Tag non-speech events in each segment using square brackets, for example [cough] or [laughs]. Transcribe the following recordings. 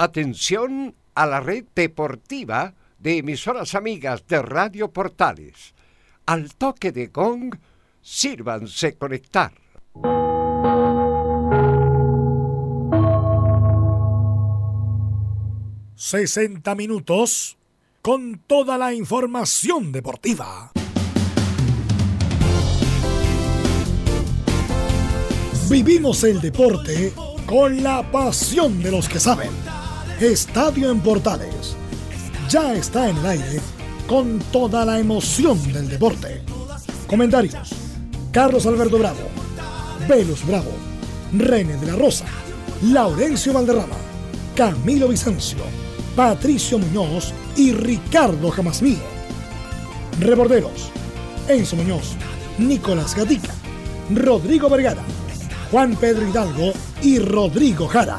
Atención a la red deportiva de emisoras amigas de Radio Portales. Al toque de gong, sírvanse conectar. ...60 minutos... ...con toda la información deportiva. Vivimos el deporte... ...con la pasión de los que saben Estadio en Portales. Ya está en el aire con toda la emoción del deporte. Comentarios. Carlos Alberto Bravo, Velus Bravo, René de la Rosa, Laurencio Valderrama, Camilo Vicencio, Patricio Muñoz y Ricardo Jamasmí. Reporteros. Enzo Muñoz, Nicolás Gatica, Rodrigo Vergara, Juan Pedro Hidalgo y Rodrigo Jara.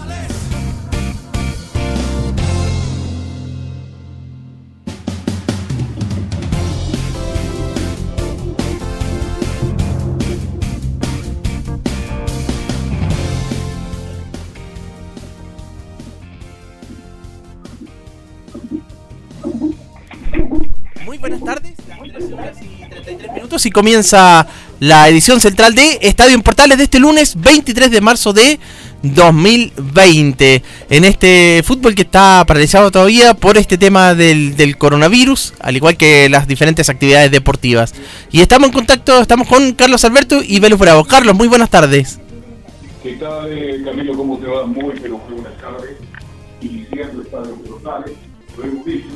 Y comienza la edición central de Estadio en Portales de este lunes 23 de marzo de 2020. En este fútbol que está paralizado todavía por este tema del, coronavirus, al igual que las diferentes actividades deportivas. Y estamos en contacto, estamos con Carlos Alberto y Velus Bravo. Carlos, muy buenas tardes. ¿Qué tal, eh, Camilo? ¿Cómo te va? Muy, pero muy buenas tardes. Iniciando Estadio en Portales, lo hemos dicho,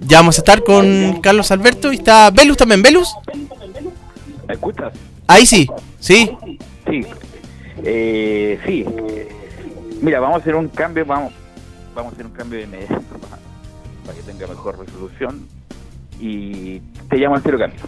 Ya vamos a estar con Carlos Alberto y está Velus también. ¿Velus? ¿Me escuchas? Ahí sí, sí. Sí. Eh, sí. Mira, vamos a hacer un cambio, vamos, vamos a hacer un cambio de medio [laughs] para que tenga mejor resolución y te llamo al tiro cambio.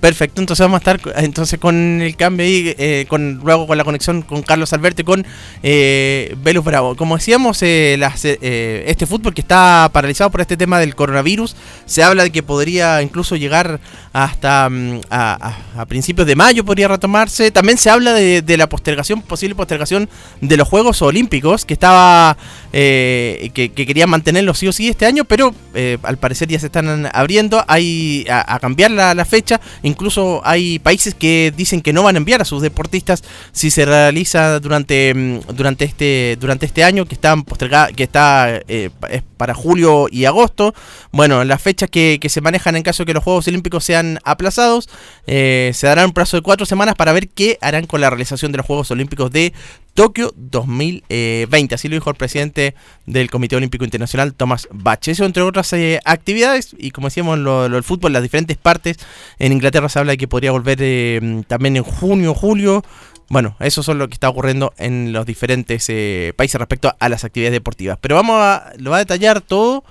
Perfecto, entonces vamos a estar entonces con el cambio ahí, eh, con, luego con la conexión con Carlos Alberto y con eh, Bravo. Como decíamos, eh, eh, este fútbol que está paralizado por este tema del coronavirus, se habla de que podría incluso llegar hasta mm, a, principios de mayo, podría retomarse. También se habla de, la postergación, posible postergación de los Juegos Olímpicos, que estaba, que, que, querían mantenerlos sí o sí este año, pero al parecer ya se están abriendo a, cambiar la, fecha. Incluso hay países que dicen que no van a enviar a sus deportistas si se realiza durante, mm, durante, este, durante este año, que, están que está eh, para julio y agosto. Bueno, las fechas que, se manejan en caso de que los Juegos Olímpicos sean aplazados, eh, se dará un plazo de cuatro semanas para ver qué harán con la realización de los Juegos Olímpicos de Tokio 2020. Así lo dijo el presidente del Comité Olímpico Internacional, Tomás Bach. Eso entre otras eh, actividades, y como decíamos, lo, lo, el fútbol, las diferentes partes. En Inglaterra se habla de que podría volver eh, también en junio, julio. Bueno, eso es lo que está ocurriendo en los diferentes eh, países respecto a, las actividades deportivas. Pero vamos a, lo va a detallar todo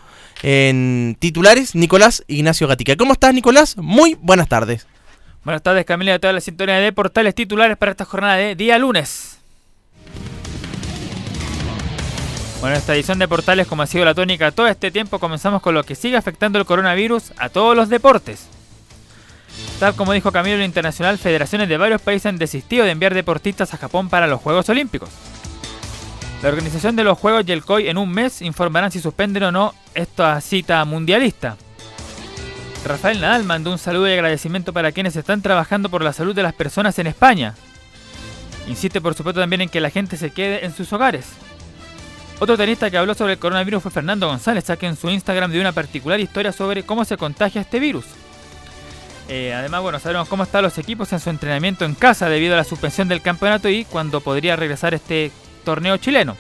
en titulares Nicolás Ignacio Gatica. ¿Cómo estás, Nicolás? Muy buenas tardes. Buenas tardes, Camila, de toda la sintonía de portales titulares para esta jornada de día lunes. Bueno, esta edición de Portales, como ha sido la tónica todo este tiempo, comenzamos con lo que sigue afectando el coronavirus a todos los deportes. Tal como dijo Camilo Internacional, federaciones de varios países han desistido de enviar deportistas a Japón para los Juegos Olímpicos. La organización de los Juegos y el COI en un mes informarán si suspenden o no esta cita mundialista. Rafael Nadal mandó un saludo y agradecimiento para quienes están trabajando por la salud de las personas en España. Insiste por supuesto también en que la gente se quede en sus hogares. Otro tenista que habló sobre el coronavirus fue Fernando González, ya que en su Instagram dio una particular historia sobre cómo se contagia este virus. Eh, además, bueno, sabemos cómo están los equipos en su entrenamiento en casa debido a la suspensión del campeonato y cuando podría regresar este torneo chileno.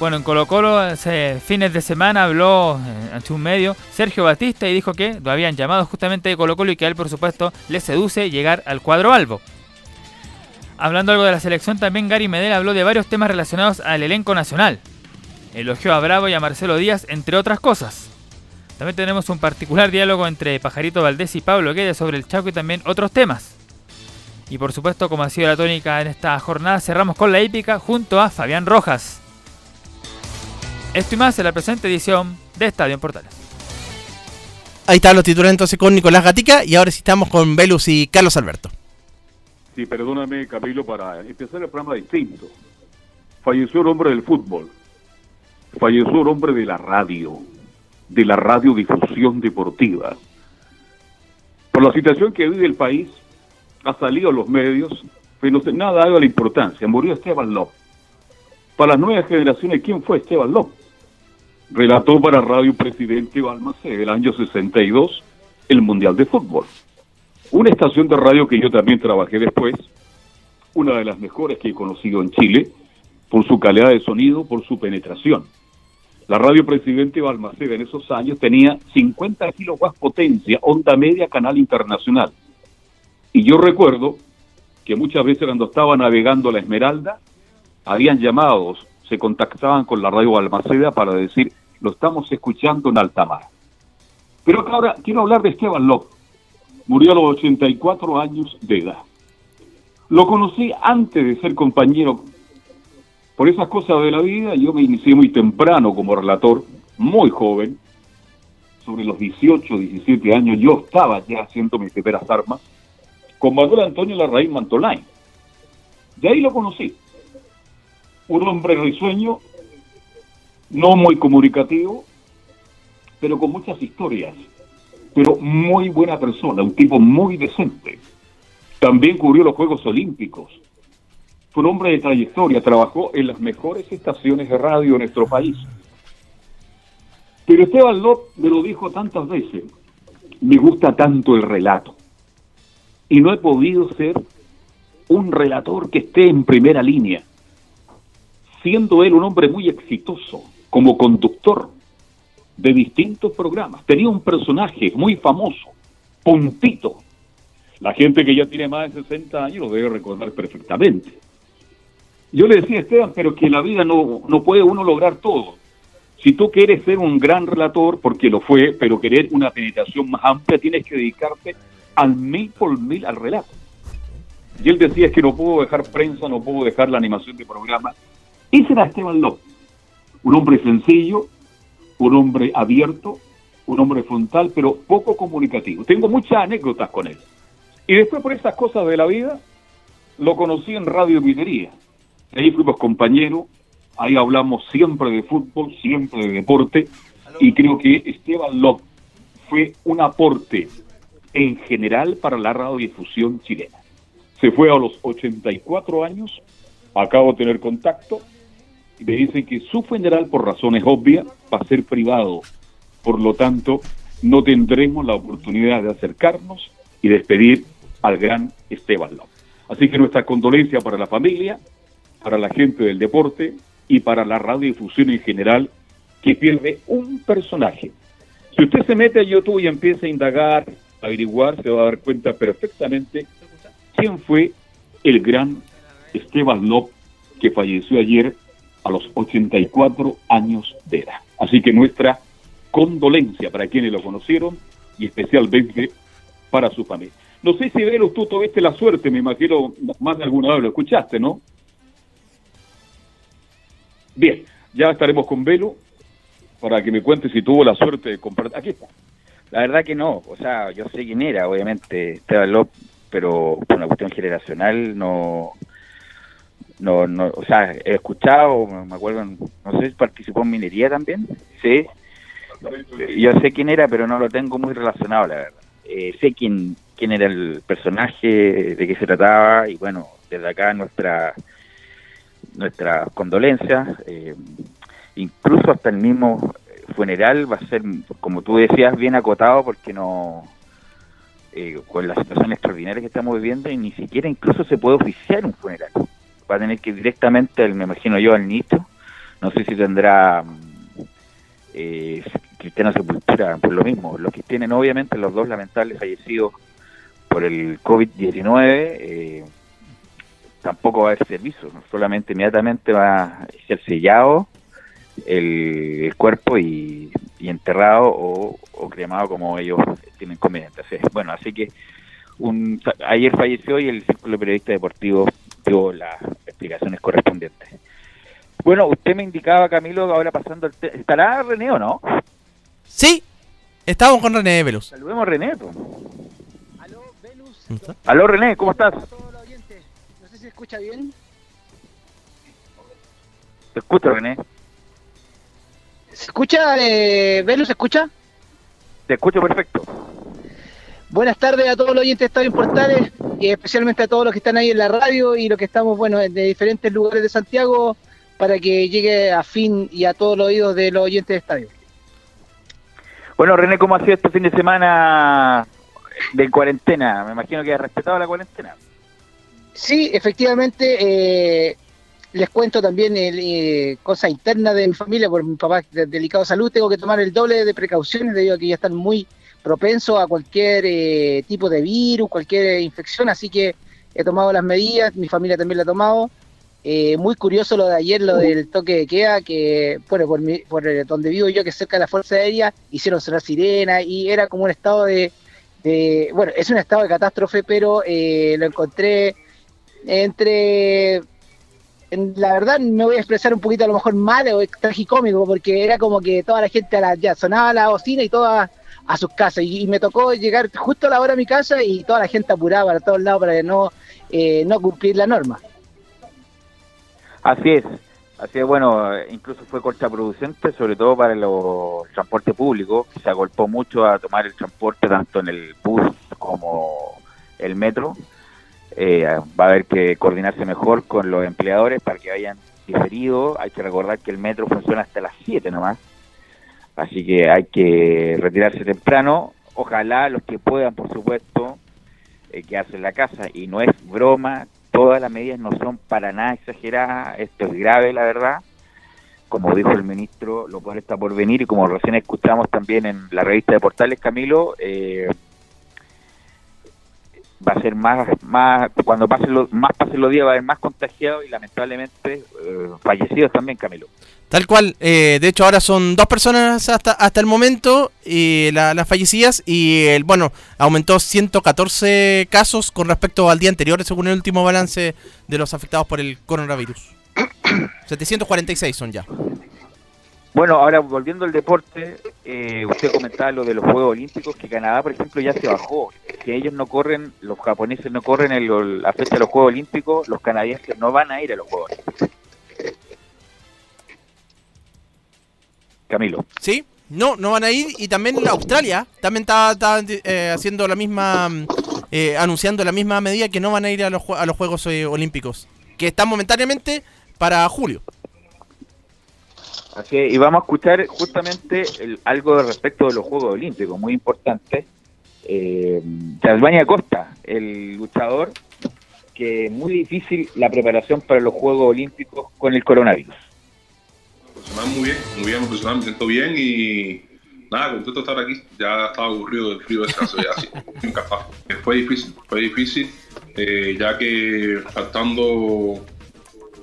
Bueno, en Colo Colo hace fines de semana habló eh, ante un medio Sergio Batista y dijo que lo habían llamado justamente de Colo Colo y que a él por supuesto le seduce llegar al cuadro albo. Hablando algo de la selección, también Gary Medel habló de varios temas relacionados al elenco nacional. Elogió a Bravo y a Marcelo Díaz, entre otras cosas. También tenemos un particular diálogo entre Pajarito Valdés y Pablo Guedes sobre el Chaco y también otros temas. Y por supuesto, como ha sido la tónica en esta jornada, cerramos con la hípica junto a Fabián Rojas. Esto y más en la presente edición de Estadio en Portales. Ahí están los titulares entonces con Nicolás Gatica y ahora sí estamos con Velus y Carlos Alberto. Sí, perdóname Camilo, para empezar el programa distinto. Falleció el hombre del fútbol, falleció el hombre de la radio, de la radiodifusión deportiva. Por la situación que vive el país, ha salido a los medios, pero nada ha dado la importancia. Murió Esteban López. Para las nuevas generaciones, ¿quién fue Esteban López? Relató para Radio Presidente Balmacé el año 62 el Mundial de Fútbol. Una estación de radio que yo también trabajé después, una de las mejores que he conocido en Chile, por su calidad de sonido, por su penetración. La radio Presidente Balmaceda en esos años tenía 50 kilowatts potencia, onda media, canal internacional. Y yo recuerdo que muchas veces cuando estaba navegando la Esmeralda, habían llamados, se contactaban con la radio Balmaceda para decir, lo estamos escuchando en alta mar. Pero ahora quiero hablar de Esteban López. Murió a los 84 años de edad. Lo conocí antes de ser compañero. Por esas cosas de la vida, yo me inicié muy temprano como relator, muy joven, sobre los 18, 17 años, yo estaba ya haciendo mis primeras armas con Manuel Antonio Larraín Mantolain. De ahí lo conocí. Un hombre risueño, no muy comunicativo, pero con muchas historias. Pero muy buena persona, un tipo muy decente. También cubrió los Juegos Olímpicos. Fue un hombre de trayectoria, trabajó en las mejores estaciones de radio de nuestro país. Pero Esteban López me lo dijo tantas veces, me gusta tanto el relato y no he podido ser un relator que esté en primera línea, siendo él un hombre muy exitoso como conductor de distintos programas. Tenía un personaje muy famoso, Puntito. La gente que ya tiene más de 60 años lo debe recordar perfectamente. Yo le decía a Esteban, pero que en la vida no, no puede uno lograr todo. Si tú quieres ser un gran relator, porque lo fue, pero querer una penetración más amplia, tienes que dedicarte al mil por mil al relato. Y él decía, es que no puedo dejar prensa, no puedo dejar la animación de programa. Ese era Esteban López, un hombre sencillo, un hombre abierto, un hombre frontal, pero poco comunicativo. Tengo muchas anécdotas con él. Y después por esas cosas de la vida, lo conocí en Radio Minería. Ahí fuimos compañeros, ahí hablamos siempre de fútbol, siempre de deporte, y creo que Esteban López fue un aporte en general para la radiodifusión chilena. Se fue a los 84 años, acabo de tener contacto, y me dicen que su funeral, por razones obvias, va a ser privado. Por lo tanto, no tendremos la oportunidad de acercarnos y despedir al gran Esteban López. Así que nuestra condolencia para la familia, para la gente del deporte y para la radiodifusión en general, que pierde un personaje. Si usted se mete a YouTube y empieza a indagar averiguar, se va a dar cuenta perfectamente quién fue el gran Esteban López que falleció ayer a los 84 años de edad. Así que nuestra condolencia para quienes lo conocieron y especialmente para su familia. No sé si Velo, tú tuviste la suerte, me imagino, más de alguna vez lo escuchaste, ¿no? Bien, ya estaremos con Velo para que me cuente si tuvo la suerte de comprar. Aquí está. La verdad que no, o sea, yo sé quién era, obviamente, Esteban López, pero por una cuestión generacional no, no, no, o sea, he escuchado, me acuerdo, no sé participó en minería también, sí, yo sé quién era, pero no lo tengo muy relacionado, la verdad. Eh, sé quién, quién era el personaje, de qué se trataba, y bueno, desde acá nuestra nuestra condolencia, eh, incluso hasta el mismo funeral va a ser, como tú decías, bien acotado porque no, eh, con la situación extraordinaria que estamos viviendo, y ni siquiera incluso se puede oficiar un funeral. Va a tener que ir directamente, me imagino yo, al nicho. No sé si tendrá eh, Cristiana Sepultura, por lo mismo. Los que tienen, obviamente, los dos lamentables fallecidos por el COVID-19, eh, tampoco va a haber servicio, solamente inmediatamente va a ser sellado el, cuerpo y, enterrado o, cremado como ellos tienen conveniente. bueno, así que un, ayer falleció y el Círculo de Periodistas Deportivos dio las explicaciones correspondientes. Bueno, usted me indicaba, Camilo, ahora pasando el... ¿Estará René o no? Sí, estamos con René Velus. Saludemos a René. Aló, Velus. Aló, René, ¿cómo estás? No sé si escucha bien. Te escucho, René. ¿Se escucha, eh, Velus? ¿Se escucha? Te escucho perfecto. Buenas tardes a todos los oyentes de Estadio Portales y especialmente a todos los que están ahí en la radio y los que estamos, bueno, de diferentes lugares de Santiago para que llegue a fin y a todos los oídos de los oyentes de estadio. Bueno, René, ¿cómo ha sido este fin de semana de cuarentena? Me imagino que ha respetado la cuarentena. Sí, efectivamente, eh, les cuento también el, eh, cosa interna de mi familia, por mi papá de delicado salud, tengo que tomar el doble de precauciones debido a que ya están muy propensos a cualquier eh, tipo de virus, cualquier infección, así que he tomado las medidas, mi familia también la ha tomado. Eh, muy curioso lo de ayer, lo del toque de queda, que bueno, por, por donde vivo yo, que es cerca de la Fuerza Aérea, hicieron sonar sirena y era como un estado de, bueno, es un estado de catástrofe, pero lo encontré entre la verdad me voy a expresar un poquito a lo mejor mal o tragicómico, porque era como que toda la gente a la, ya sonaba la bocina y todas a sus casas. Y, me tocó llegar justo a la hora a mi casa y toda la gente apuraba para todos lados para no, eh, no cumplir la norma. Así es, así es, bueno, incluso fue contraproducente, sobre todo para los transporte público, se agolpó mucho a tomar el transporte tanto en el bus como el metro eh, va a haber que coordinarse mejor con los empleadores para que vayan diferido. Hay que recordar que el metro funciona hasta las 7 nomás. Así que hay que retirarse temprano. Ojalá los que puedan, por supuesto, eh, quedarse en la casa. Y no es broma, todas las medidas no son para nada exageradas. Esto es grave, la verdad. Como dijo el ministro, lo cual está por venir. Y como recién escuchamos también en la revista de Portales, Camilo, eh, va a ser más, más cuando pasen los, más pasen los días va a haber más contagiados y lamentablemente eh, fallecidos también, Camilo. Tal cual, eh, de hecho ahora son dos personas hasta, hasta el momento y las fallecidas y el bueno aumentó 114 casos con respecto al día anterior según el último balance de los afectados por el coronavirus. [coughs] 746 son ya. Bueno, ahora volviendo al deporte, eh, usted comentaba lo de los Juegos Olímpicos, que Canadá, por ejemplo, ya se bajó. Que ellos no corren, los japoneses no corren el, la fecha de los Juegos Olímpicos, los canadienses no van a ir a los Juegos Olímpicos. Camilo. Sí, no, no van a ir. Y también Australia también está, eh, haciendo la misma, eh, anunciando la misma medida que no van a ir a los, a los Juegos Olímpicos, que están momentáneamente para julio. Y vamos a escuchar justamente algo respecto de los Juegos Olímpicos, muy importante. Eh, Costa, el luchador, que es muy difícil la preparación para los Juegos Olímpicos con el coronavirus. Muy bien, muy bien, profesional, me siento bien y nada, contento de estar aquí. Ya estaba aburrido del frío de ya así, incapaz. Fue difícil, fue difícil, eh, ya que faltando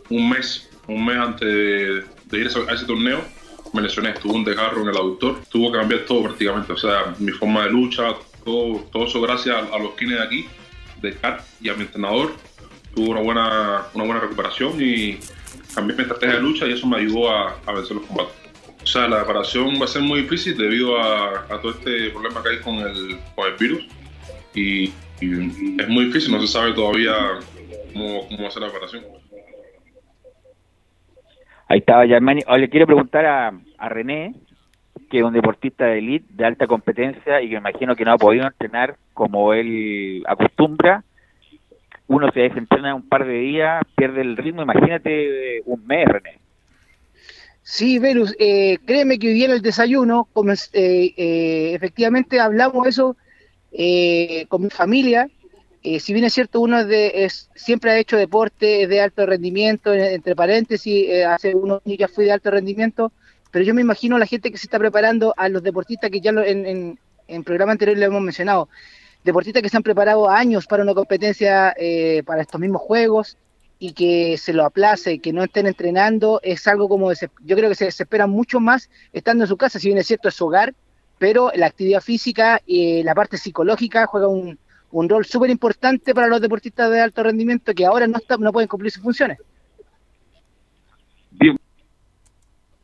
un mes, un mes antes de de ir a ese torneo, me lesioné, tuve un desgarro en el aductor, tuvo que cambiar todo prácticamente, o sea, mi forma de lucha, todo, todo eso gracias a, los kines de aquí, de CAR y a mi entrenador, tuve una buena, una buena recuperación y cambié mi estrategia de lucha y eso me ayudó a, vencer los combates. O sea, la preparación va a ser muy difícil debido a, todo este problema que hay con el, con el virus y, es muy difícil, no se sabe todavía cómo, cómo va a ser la preparación. Ahí estaba Germani. le quiero preguntar a, René, que es un deportista de elite, de alta competencia y que me imagino que no ha podido entrenar como él acostumbra. Uno se desentrena un par de días, pierde el ritmo. Imagínate eh, un mes, René. Sí, Velus, eh, créeme que hoy día el desayuno, como, eh, efectivamente hablamos eso con mi familia eh, si bien es cierto, uno de, es, siempre ha hecho deporte de alto rendimiento, entre paréntesis, eh, hace unos años ya fui de alto rendimiento, pero yo me imagino la gente que se está preparando, a los deportistas que ya en, en, en programa anterior le hemos mencionado, deportistas que se han preparado años para una competencia, eh, para estos mismos juegos, y que se lo aplace, que no estén entrenando, es algo como, yo creo que se desesperan mucho más estando en su casa, si bien es cierto es su hogar, pero la actividad física y la parte psicológica juega un, un rol súper importante para los deportistas de alto rendimiento que ahora no, no pueden cumplir sus funciones. Bien.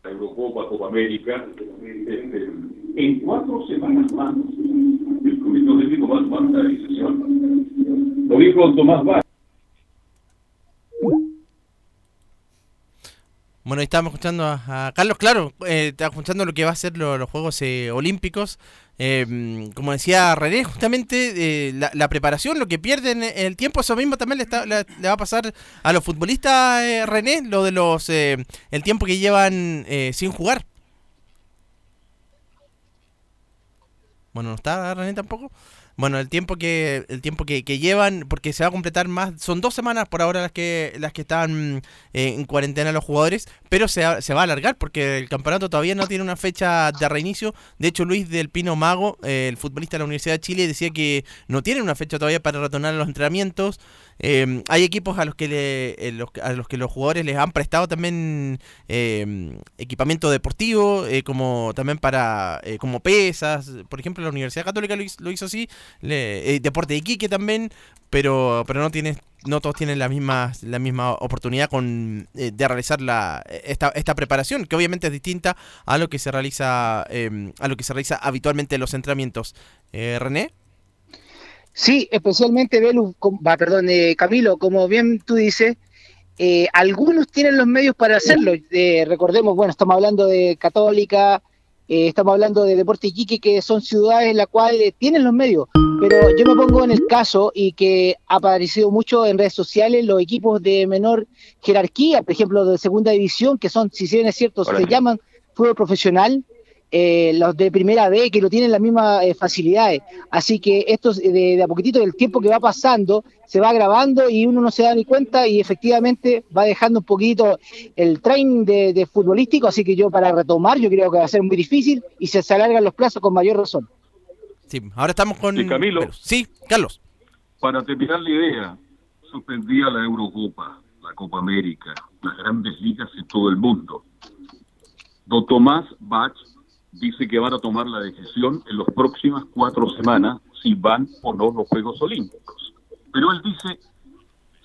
Eurocopa, Copa América, este, en cuatro semanas más, el Comité Olímpico va a tomar una decisión. Lo dijo Tomás Vázquez. Bueno, estábamos escuchando a, Carlos, claro, eh, escuchando lo que va a ser los Juegos eh, Olímpicos. Eh, como decía René, justamente eh, la, preparación, lo que pierden el tiempo, eso mismo también le, va a pasar a los futbolistas, René, lo de los el tiempo que llevan sin jugar. Bueno, no está René tampoco. Bueno, el tiempo que el tiempo que, llevan, porque se va a completar más, son dos semanas por ahora las que las que están eh, en cuarentena los jugadores, pero se, se, va a alargar porque el campeonato todavía no tiene una fecha de reinicio. De hecho, Luis del Pino Mago, eh, el futbolista de la Universidad de Chile, decía que no tiene una fecha todavía para retornar a los entrenamientos. Eh, hay equipos a los que le, los, a los que los jugadores les han prestado también equipamiento deportivo, como también para como pesas. Por ejemplo, la Universidad Católica lo hizo, lo hizo así eh, deporte de Iquique también, pero, pero no tiene no todos tienen la misma, la misma oportunidad con, eh, de realizar la, esta, esta preparación, que obviamente es distinta a lo que se realiza, em, a lo que se realiza habitualmente en los entrenamientos. Eh, René. Sí, especialmente Belu, va, perdón, Camilo, como bien tú dices, algunos tienen los medios para hacerlo. recordemos, bueno, estamos hablando de Católica, eh, estamos hablando de Deporte Iquique, que son ciudades en las cuales tienen los medios, pero yo me pongo en el caso y que ha aparecido mucho en redes sociales los equipos de menor jerarquía, por ejemplo, de segunda división, que son, si bien es cierto, se llaman fútbol profesional, eh, los de primera B que no tienen las mismas eh, facilidades. Así que esto de, a poquitito del tiempo que va pasando se va grabando y uno no se da ni cuenta y efectivamente va dejando un poquito el training de, futbolístico. Así que yo para retomar yo creo que va a ser muy difícil y se, alargan los plazos con mayor razón. Sí, ahora estamos con... Camilo. sí, Carlos. Para terminar la idea, suspendía la Eurocopa, la Copa América, las grandes ligas en todo el mundo. Don Tomás Bach dice que van a tomar la decisión en las próximas cuatro semanas si van o no los Juegos Olímpicos. Pero él dice,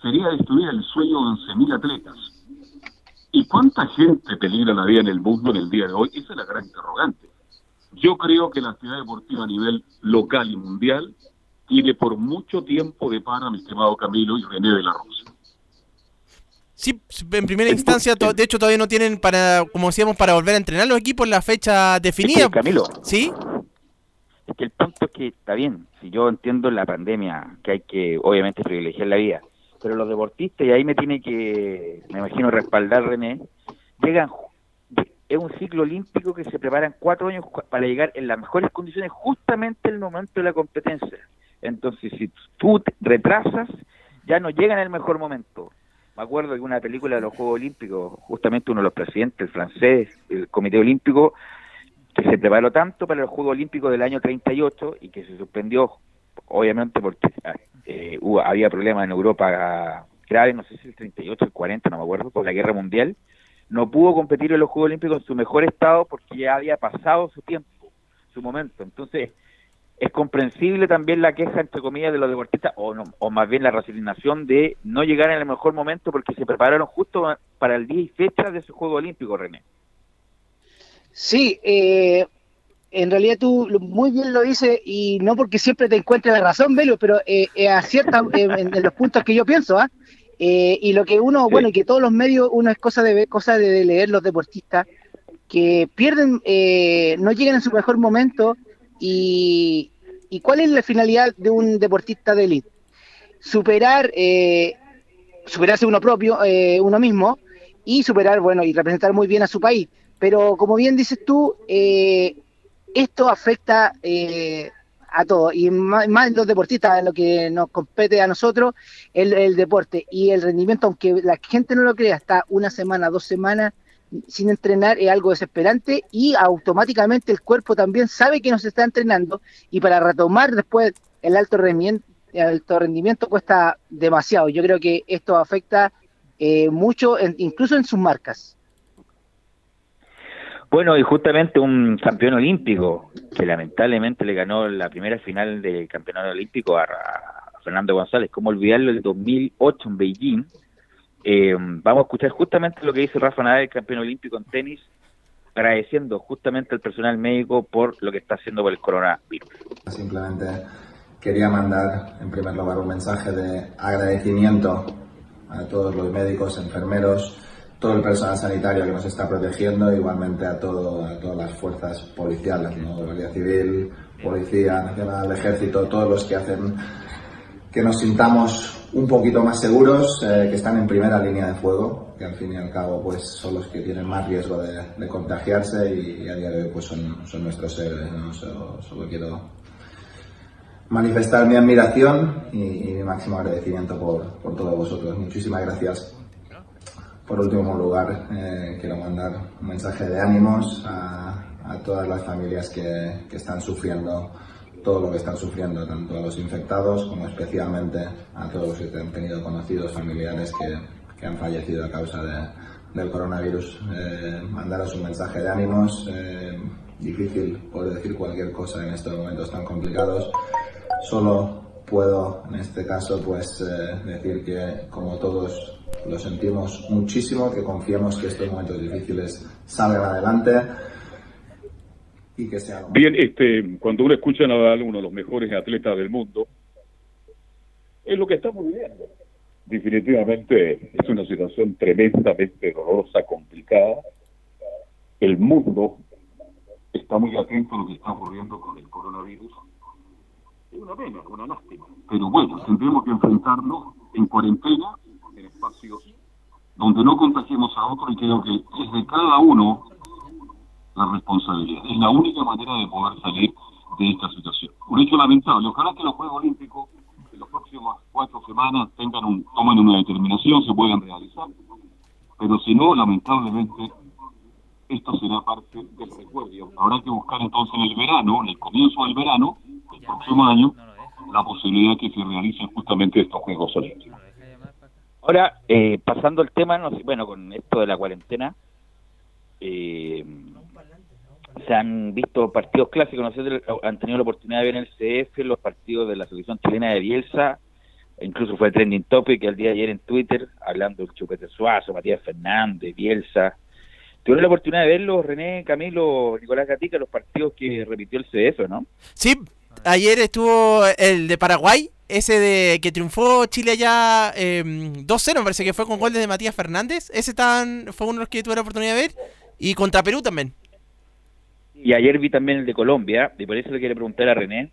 sería destruir el sueño de 11.000 atletas. ¿Y cuánta gente peligra la vida en el mundo en el día de hoy? Esa es la gran interrogante. Yo creo que la actividad deportiva a nivel local y mundial tiene por mucho tiempo de para mi estimado Camilo y René de la Rosa. Sí, en primera instancia, de hecho todavía no tienen para, como decíamos, para volver a entrenar los equipos la fecha definida. Camilo. ¿Sí? Es que el punto es que está bien, si yo entiendo la pandemia, que hay que obviamente privilegiar la vida, pero los deportistas, y ahí me tiene que, me imagino, respaldar René, llegan, es un ciclo olímpico que se preparan cuatro años para llegar en las mejores condiciones justamente en el momento de la competencia. Entonces, si tú retrasas, ya no llegan en el mejor momento me acuerdo que una película de los Juegos Olímpicos, justamente uno de los presidentes, francés, el Comité Olímpico, que se preparó tanto para los Juegos Olímpicos del año 38 y que se suspendió, obviamente porque eh, había problemas en Europa graves, no sé si el 38 o el 40, no me acuerdo, por la guerra mundial, no pudo competir en los Juegos Olímpicos en su mejor estado porque ya había pasado su tiempo, su momento. Entonces, es comprensible también la queja, entre comillas, de los deportistas, o, no, o más bien la resignación de no llegar en el mejor momento porque se prepararon justo para el día y fecha de ese Juego Olímpico, René. Sí, eh, en realidad tú muy bien lo dices y no porque siempre te encuentres la razón, Velo, pero eh, eh acierta [laughs] en, los puntos que yo pienso, ¿ah? Eh, y lo que uno, bueno, y que todos los medios, uno es cosa de ver, cosa de leer los deportistas, que pierden, no llegan en su mejor momento y, cuál es la finalidad de un deportista de élite? Superar, eh, superarse uno propio, eh, uno mismo, y superar, bueno, y representar muy bien a su país. Pero como bien dices tú, eh, esto afecta a todos, y más, los deportistas, en lo que nos compete a nosotros, el, el, deporte y el rendimiento, aunque la gente no lo crea, hasta una semana, dos semanas, sin entrenar es algo desesperante y automáticamente el cuerpo también sabe que no se está entrenando y para retomar después el alto rendimiento, rendimiento cuesta demasiado. Yo creo que esto afecta eh, mucho, incluso en sus marcas. Bueno, y justamente un campeón olímpico que lamentablemente le ganó la primera final del campeonato olímpico a, Fernando González, ¿cómo olvidarlo? El 2008 en Beijing. Eh, vamos a escuchar justamente lo que dice Rafa Nadal, el campeón olímpico en tenis, agradeciendo justamente al personal médico por lo que está haciendo por el coronavirus. Simplemente quería mandar en primer lugar un mensaje de agradecimiento a todos los médicos, enfermeros, todo el personal sanitario que nos está protegiendo, igualmente a, todo, a todas las fuerzas policiales, ¿no? Guardia Civil, Policía Nacional, Ejército, todos los que hacen que nos sintamos un poquito más seguros, eh, que están en primera línea de fuego, que al fin y al cabo pues son los que tienen más riesgo de, contagiarse y, a día de hoy pues son, son nuestros héroes. ¿no? Solo, quiero manifestar mi admiración y, mi máximo agradecimiento por, por todos vosotros. Muchísimas gracias por último lugar, eh, quiero mandar un mensaje de ánimos a, todas las familias que, están sufriendo todo lo que están sufriendo, tanto a los infectados como especialmente a todos los que han tenido conocidos familiares que, han fallecido a causa del coronavirus. Eh, mandaros un mensaje de ánimos. Eh, difícil poder decir cualquier cosa en estos momentos tan complicados. Solo puedo, en este caso, pues decir que como todos lo sentimos muchísimo, que confiemos que estos momentos difíciles salgan adelante y que sea... Bien, este, cuando uno escucha a Nadal, uno de los mejores atletas del mundo, es lo que estamos viviendo. Definitivamente es una situación tremendamente dolorosa, complicada. El mundo está muy atento a lo que está ocurriendo con el coronavirus. Es una pena, una lástima. Pero bueno, tendremos que enfrentarlo en cuarentena espacios donde no contagiemos a otro y creo que es de cada uno la responsabilidad. Es la única manera de poder salir de esta situación. Un hecho lamentable. Ojalá que los Juegos Olímpicos en las próximas cuatro semanas tengan un, tomen una determinación, se puedan realizar. Pero si no, lamentablemente, esto será parte del recuerdo. Habrá que buscar entonces en el verano, en el comienzo del verano, el próximo año, la posibilidad que se realicen justamente estos Juegos Olímpicos. Ahora, eh, pasando el tema, no sé, bueno, con esto de la cuarentena, eh, se han visto partidos clásicos, no sé, han tenido la oportunidad de ver en el CF los partidos de la selección chilena de Bielsa, incluso fue trending topic el día de ayer en Twitter, hablando del Chupete Suazo, Matías Fernández, Bielsa. ¿Tuvieron la oportunidad de verlos, René, Camilo, Nicolás Gatica, los partidos que repitió el CF, no? Sí, ayer estuvo el de Paraguay, ese de que triunfó Chile allá 2-0, em, me parece que fue con goles de Matías Fernández. Ese tan, fue uno de los que tuve la oportunidad de ver. Y contra Perú también. Y ayer vi también el de Colombia, y por eso le quiero preguntar a René.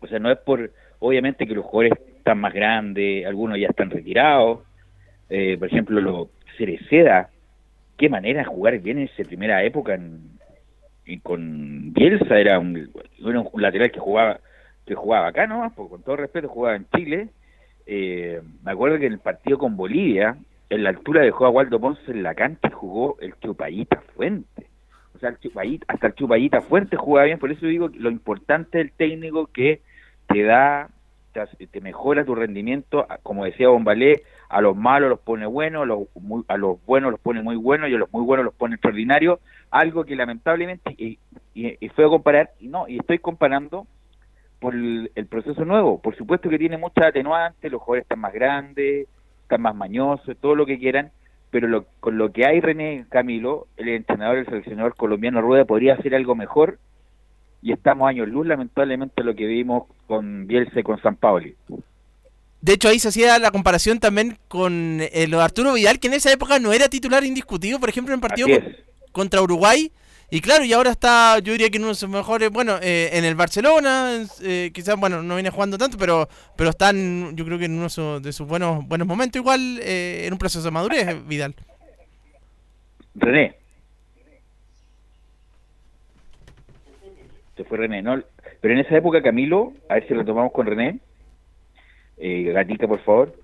O sea, no es por, obviamente que los jugadores están más grandes, algunos ya están retirados. Eh, por ejemplo, lo Cereceda, qué manera de jugar bien en esa primera época en, con Bielsa, era un, era un lateral que jugaba que jugaba acá nomás, porque con todo respeto jugaba en Chile. Eh, me acuerdo que en el partido con Bolivia, en la altura dejó a Waldo Ponce en la cancha y jugó el Chupayita Fuente. O sea, el hasta el Chupayita Fuente jugaba bien, por eso digo lo importante del técnico que te da, te, mejora tu rendimiento, como decía Bombalé, a los malos los pone buenos, los, a los buenos los pone muy buenos y a los muy buenos los pone extraordinarios, algo que lamentablemente, y, fue a comparar, y no, y estoy comparando por el, proceso nuevo. Por supuesto que tiene muchas atenuantes, los jugadores están más grandes, están más mañosos, todo lo que quieran, pero con lo que hay René Camilo, el entrenador, el seleccionador colombiano Rueda, podría hacer algo mejor. Y estamos años luz, lamentablemente, lo que vimos con Bielsa y con San Paoli. De hecho, ahí se hacía la comparación también con el eh, Arturo Vidal, que en esa época no era titular indiscutido, por ejemplo, en partido contra Uruguay, y claro, y ahora está, yo diría que uno de sus mejores, bueno, eh, en el Barcelona, eh, quizás, bueno, no viene jugando tanto, pero pero están, yo creo que en uno de sus buenos buenos momentos, igual eh, en un proceso de madurez, [laughs] Vidal. René. Se fue René, ¿no? Pero en esa época, Camilo, a ver si lo tomamos con René. Eh, Gatica, por favor.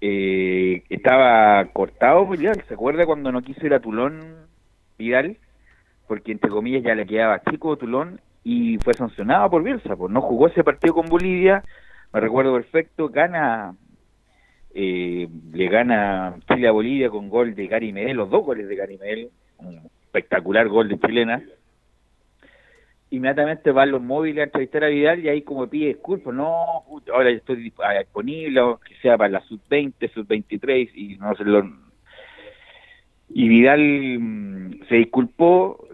estaba cortado, Vidal. ¿Se acuerda cuando no quiso ir a Tulón, Vidal? Porque entre comillas ya le quedaba chico Tulón y fue sancionado por Bielsa, pues no jugó ese partido con Bolivia, me recuerdo perfecto, gana eh, le gana Chile a Bolivia con gol de Gary Medel, los dos goles de Gary Medel, un espectacular gol de chilena. Inmediatamente van los móviles a entrevistar a Vidal y ahí como pide disculpas, no, ahora estoy ah, disponible, que sea para la sub-20, sub-23 y no sé lo... Y Vidal mm, se disculpó,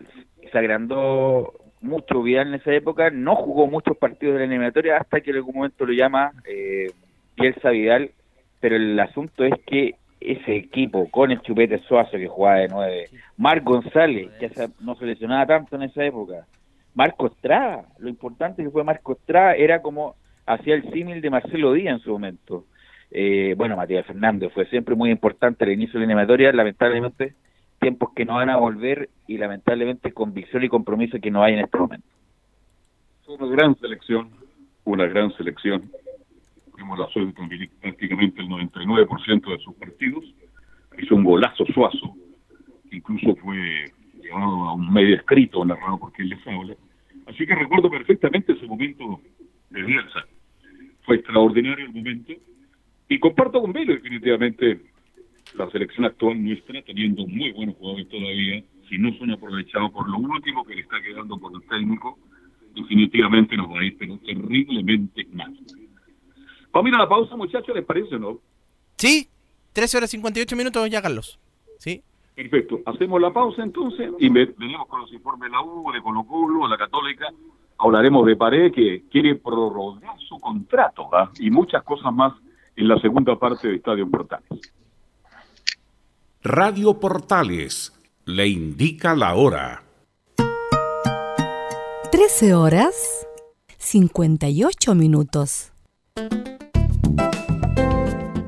se agrandó mucho Vidal en esa época, no jugó muchos partidos de la eliminatoria hasta que en algún momento lo llama eh, Bielsa Vidal, pero el asunto es que ese equipo con el Chupete Suazo que jugaba de nueve, Marc González, que no se lesionaba tanto en esa época, Marco Estrada, lo importante que fue Marco Estrada era como hacía el símil de Marcelo Díaz en su momento. Eh, bueno, Matías Fernández fue siempre muy importante al inicio de la eliminatoria, lamentablemente tiempos que no van a volver y lamentablemente convicción y compromiso que no hay en este momento. Una gran selección, una gran selección. Tuvimos la suerte de prácticamente el 99% de sus partidos. Hizo un golazo suazo, incluso fue llevado a un medio escrito narrado por quien les habla. Así que recuerdo perfectamente ese momento de Bielsa. Fue extraordinario el momento. Y comparto con Velo definitivamente la selección actual nuestra, teniendo muy buenos jugadores todavía, si no son aprovechados por lo último que le está quedando por el técnico, definitivamente nos va a ir pero terriblemente mal. Vamos a ir a la pausa, muchachos, ¿les parece o no? Sí, 13 horas 58 minutos ya, Carlos. Sí. Perfecto. Hacemos la pausa entonces y ve- venimos con los informes de la U, de Colo Colo, de la Católica. Hablaremos de Pared que quiere prorrogar su contrato ¿ah? y muchas cosas más en la segunda parte de Estadio Portales. Radio Portales le indica la hora. 13 horas 58 minutos.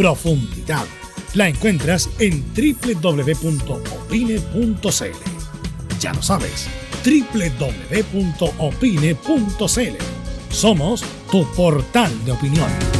profundidad. La encuentras en www.opine.cl. Ya lo sabes, www.opine.cl. Somos tu portal de opinión.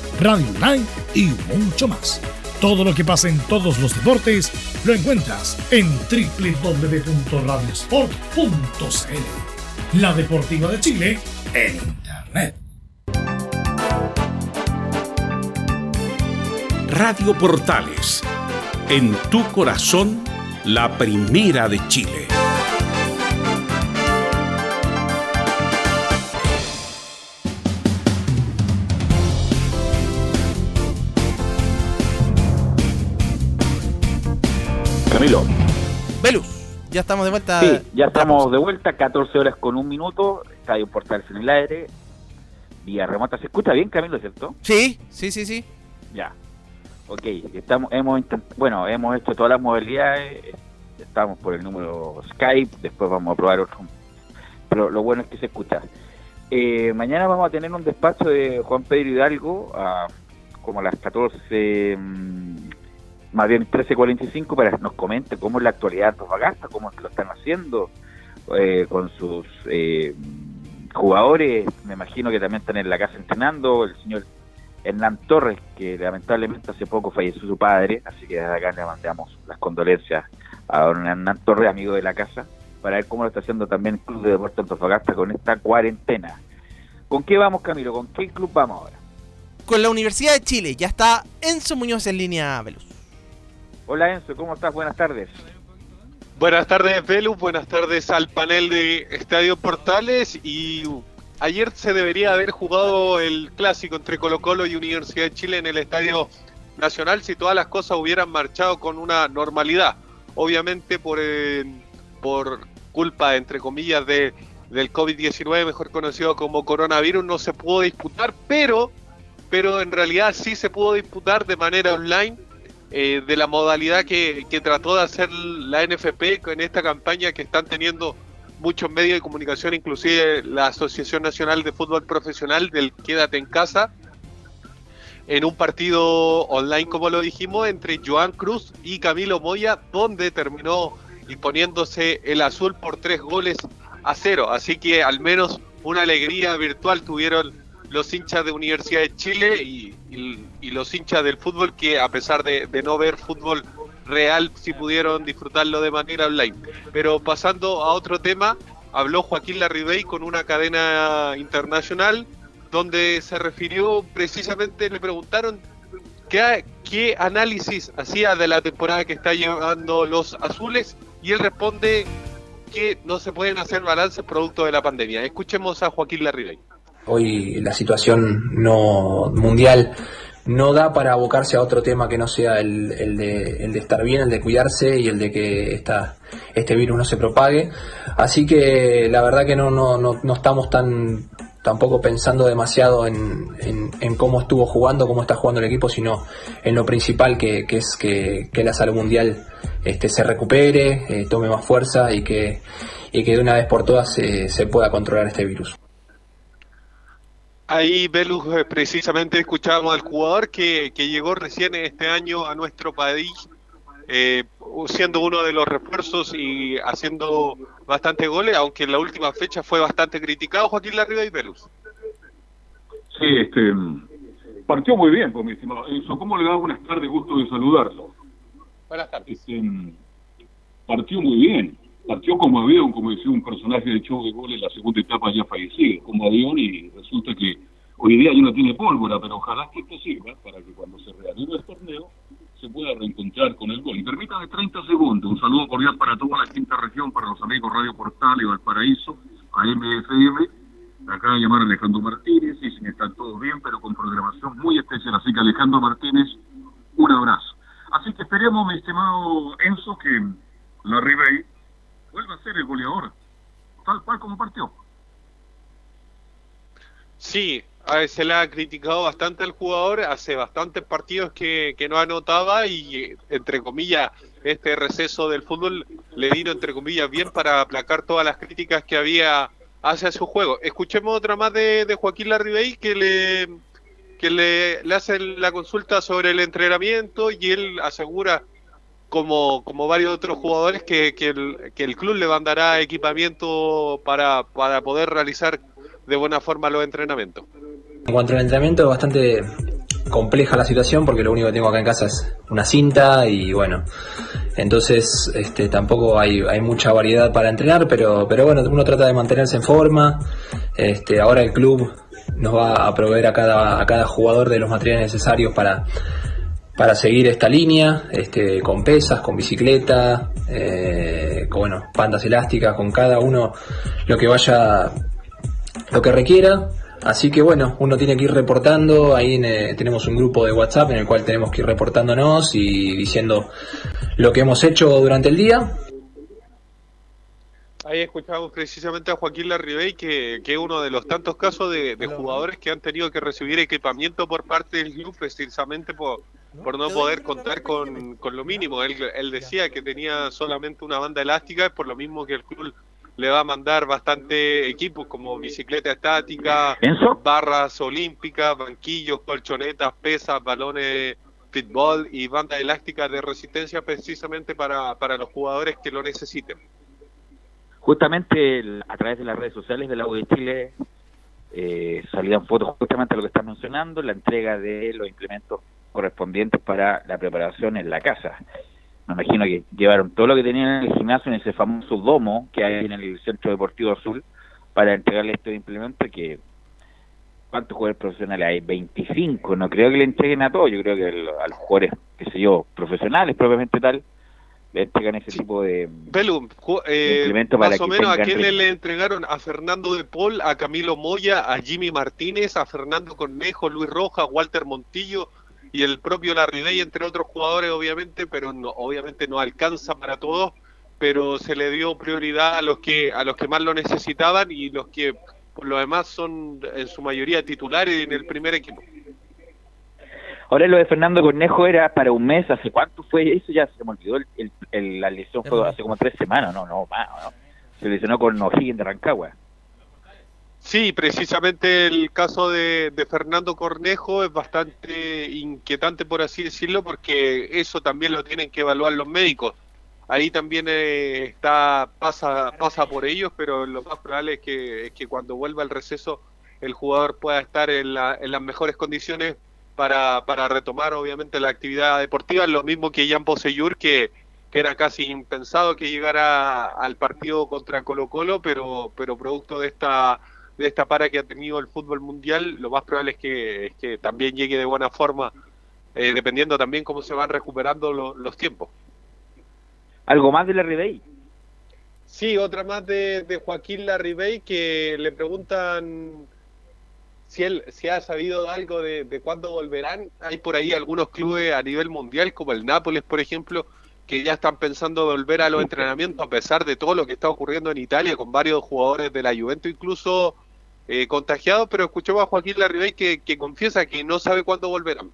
radio online y mucho más. Todo lo que pasa en todos los deportes lo encuentras en www.radiosport.cl. La Deportiva de Chile en Internet. Radio Portales, en tu corazón, la primera de Chile. Camilo. Velus, ya estamos de vuelta. Sí, ya estamos de vuelta, 14 horas con un minuto, Estadio Portales en el aire, vía remota. ¿Se escucha bien, Camilo, cierto? Sí, sí, sí, sí. Ya. Ok, estamos, hemos bueno, hemos hecho todas las modalidades, estamos por el número Skype, después vamos a probar otro. Pero lo bueno es que se escucha. Eh, mañana vamos a tener un despacho de Juan Pedro Hidalgo, a, como a las 14, mm, más bien 13.45, para que nos comente cómo es la actualidad de Antofagasta, cómo lo están haciendo eh, con sus eh, jugadores. Me imagino que también están en la casa entrenando. El señor Hernán Torres, que lamentablemente hace poco falleció su padre, así que desde acá le mandamos las condolencias a don Hernán Torres, amigo de la casa, para ver cómo lo está haciendo también el Club de Deportes Antofagasta con esta cuarentena. ¿Con qué vamos, Camilo? ¿Con qué club vamos ahora? Con la Universidad de Chile, ya está Enzo Muñoz en línea, Velus. Hola Enzo, ¿cómo estás? Buenas tardes. Buenas tardes, Velus. Buenas tardes al panel de Estadio Portales. Y ayer se debería haber jugado el clásico entre Colo Colo y Universidad de Chile en el Estadio Nacional si todas las cosas hubieran marchado con una normalidad. Obviamente por, eh, por culpa, entre comillas, de, del COVID-19, mejor conocido como coronavirus, no se pudo disputar, pero, pero en realidad sí se pudo disputar de manera online. Eh, de la modalidad que, que trató de hacer la NFP con esta campaña que están teniendo muchos medios de comunicación, inclusive la Asociación Nacional de Fútbol Profesional del Quédate en Casa, en un partido online, como lo dijimos, entre Joan Cruz y Camilo Moya, donde terminó imponiéndose el azul por tres goles a cero. Así que al menos una alegría virtual tuvieron los hinchas de Universidad de Chile y, los hinchas del fútbol que a pesar de, no ver fútbol real si pudieron disfrutarlo de manera online. Pero pasando a otro tema, habló Joaquín Larribey con una cadena internacional donde se refirió precisamente, le preguntaron qué, qué análisis hacía de la temporada que está llevando los azules y él responde que no se pueden hacer balances producto de la pandemia. Escuchemos a Joaquín Larribey. Hoy la situación no mundial no da para abocarse a otro tema que no sea el, de, el de, estar bien, el de cuidarse y el de que esta, este virus no se propague. Así que la verdad que no, no, no, estamos tan tampoco pensando demasiado en, en, cómo estuvo jugando, cómo está jugando el equipo, sino en lo principal que, que es que, que, la salud mundial este, se recupere, eh, tome más fuerza y que, y que de una vez por todas se pueda controlar este virus. Ahí, Belus, eh, precisamente escuchábamos al jugador que, que llegó recién este año a nuestro país, eh, siendo uno de los refuerzos y haciendo bastante goles, aunque en la última fecha fue bastante criticado Joaquín Larriba y Belus. Sí, este, partió muy bien, pues, mi estimado. ¿Cómo le da buenas tardes? Gusto de saludarlo. Buenas tardes. Este, partió muy bien partió como avión, como decía un personaje de show de gol en la segunda etapa ya fallecido, como avión y resulta que hoy día ya no tiene pólvora, pero ojalá que esto sirva para que cuando se reanude el torneo se pueda reencontrar con el gol. Y permítame 30 segundos, un saludo cordial para toda la quinta región, para los amigos Radio Portal y Valparaíso, a MFM, acá de llamar Alejandro Martínez, y sin estar todos bien, pero con programación muy especial. Así que Alejandro Martínez, un abrazo. Así que esperemos, mi estimado Enzo, que la ahí vuelve a ser el goleador, tal cual como partió. Sí, se le ha criticado bastante al jugador, hace bastantes partidos que, que no anotaba y, entre comillas, este receso del fútbol le vino, entre comillas, bien para aplacar todas las críticas que había hacia su juego. Escuchemos otra más de, de Joaquín Larribey que le que le, le hace la consulta sobre el entrenamiento y él asegura como, como varios otros jugadores, que, que, el, que el club le mandará equipamiento para, para poder realizar de buena forma los entrenamientos. En cuanto al entrenamiento, bastante compleja la situación porque lo único que tengo acá en casa es una cinta y bueno, entonces este, tampoco hay, hay mucha variedad para entrenar, pero, pero bueno, uno trata de mantenerse en forma. Este, ahora el club nos va a proveer a cada, a cada jugador de los materiales necesarios para para seguir esta línea, este, con pesas, con bicicleta, eh, con bueno, pandas elásticas, con cada uno lo que vaya, lo que requiera. Así que bueno, uno tiene que ir reportando, ahí eh, tenemos un grupo de WhatsApp en el cual tenemos que ir reportándonos y diciendo lo que hemos hecho durante el día. Ahí escuchamos precisamente a Joaquín Larribey, que es uno de los tantos casos de, de jugadores que han tenido que recibir equipamiento por parte del club precisamente por, por no poder contar con, con lo mínimo. Él, él decía que tenía solamente una banda elástica, es por lo mismo que el club le va a mandar bastante equipos como bicicleta estática, barras olímpicas, banquillos, colchonetas, pesas, balones fútbol y banda elástica de resistencia precisamente para, para los jugadores que lo necesiten. Justamente el- a través de las redes sociales de la U de Chile eh, salían fotos justamente de lo que estás mencionando, la entrega de los implementos correspondientes para la preparación en la casa. Me imagino que llevaron todo lo que tenían en el gimnasio, en ese famoso domo que hay en el Centro Deportivo Azul, para entregarle estos implementos que... ¿Cuántos jugadores profesionales hay? 25. No creo que le entreguen a todos. Yo creo que el- a los jugadores, qué sé yo, profesionales propiamente tal, le entregan ese tipo de... Belum, ju- eh, para más o menos a ritmo. le entregaron a Fernando de Paul, a Camilo Moya, a Jimmy Martínez, a Fernando Cornejo, Luis Rojas, Walter Montillo y el propio Larribey, entre otros jugadores, obviamente, pero no, obviamente no alcanza para todos, pero se le dio prioridad a los que a los que más lo necesitaban y los que por lo demás son en su mayoría titulares en el primer equipo. Ahora lo de Fernando Cornejo era para un mes, ¿hace cuánto fue eso? Ya se me olvidó, el, el- el- la lesión fue hace como tres semanas, no, no, más, ¿no? Se lesionó con O'Higgins de Rancagua. Sí, precisamente el caso de, Fernando Cornejo es bastante inquietante, por así decirlo, porque eso también lo tienen que evaluar los médicos. Ahí también eh, está pasa pasa por ellos, pero lo más probable es que, es que cuando vuelva el receso el jugador pueda estar en, la- en las mejores condiciones para, retomar obviamente la actividad deportiva, lo mismo que Jan Poseyur, que, era casi impensado que llegara al partido contra Colo Colo, pero producto de esta de esta para que ha tenido el fútbol mundial, lo más probable es que, es que también llegue de buena forma, eh, dependiendo también cómo se van recuperando lo- los tiempos. ¿Algo más de la Ribey? Sí, otra más de, de Joaquín Larribey que le preguntan si él si ha sabido algo de, de cuándo volverán. Hay por ahí algunos clubes a nivel mundial, como el Nápoles, por ejemplo, que ya están pensando volver a los entrenamientos a pesar de todo lo que está ocurriendo en Italia con varios jugadores de la Juventus incluso eh, pero escuchamos a Joaquín Larribey que, que confiesa que no sabe cuándo volverán.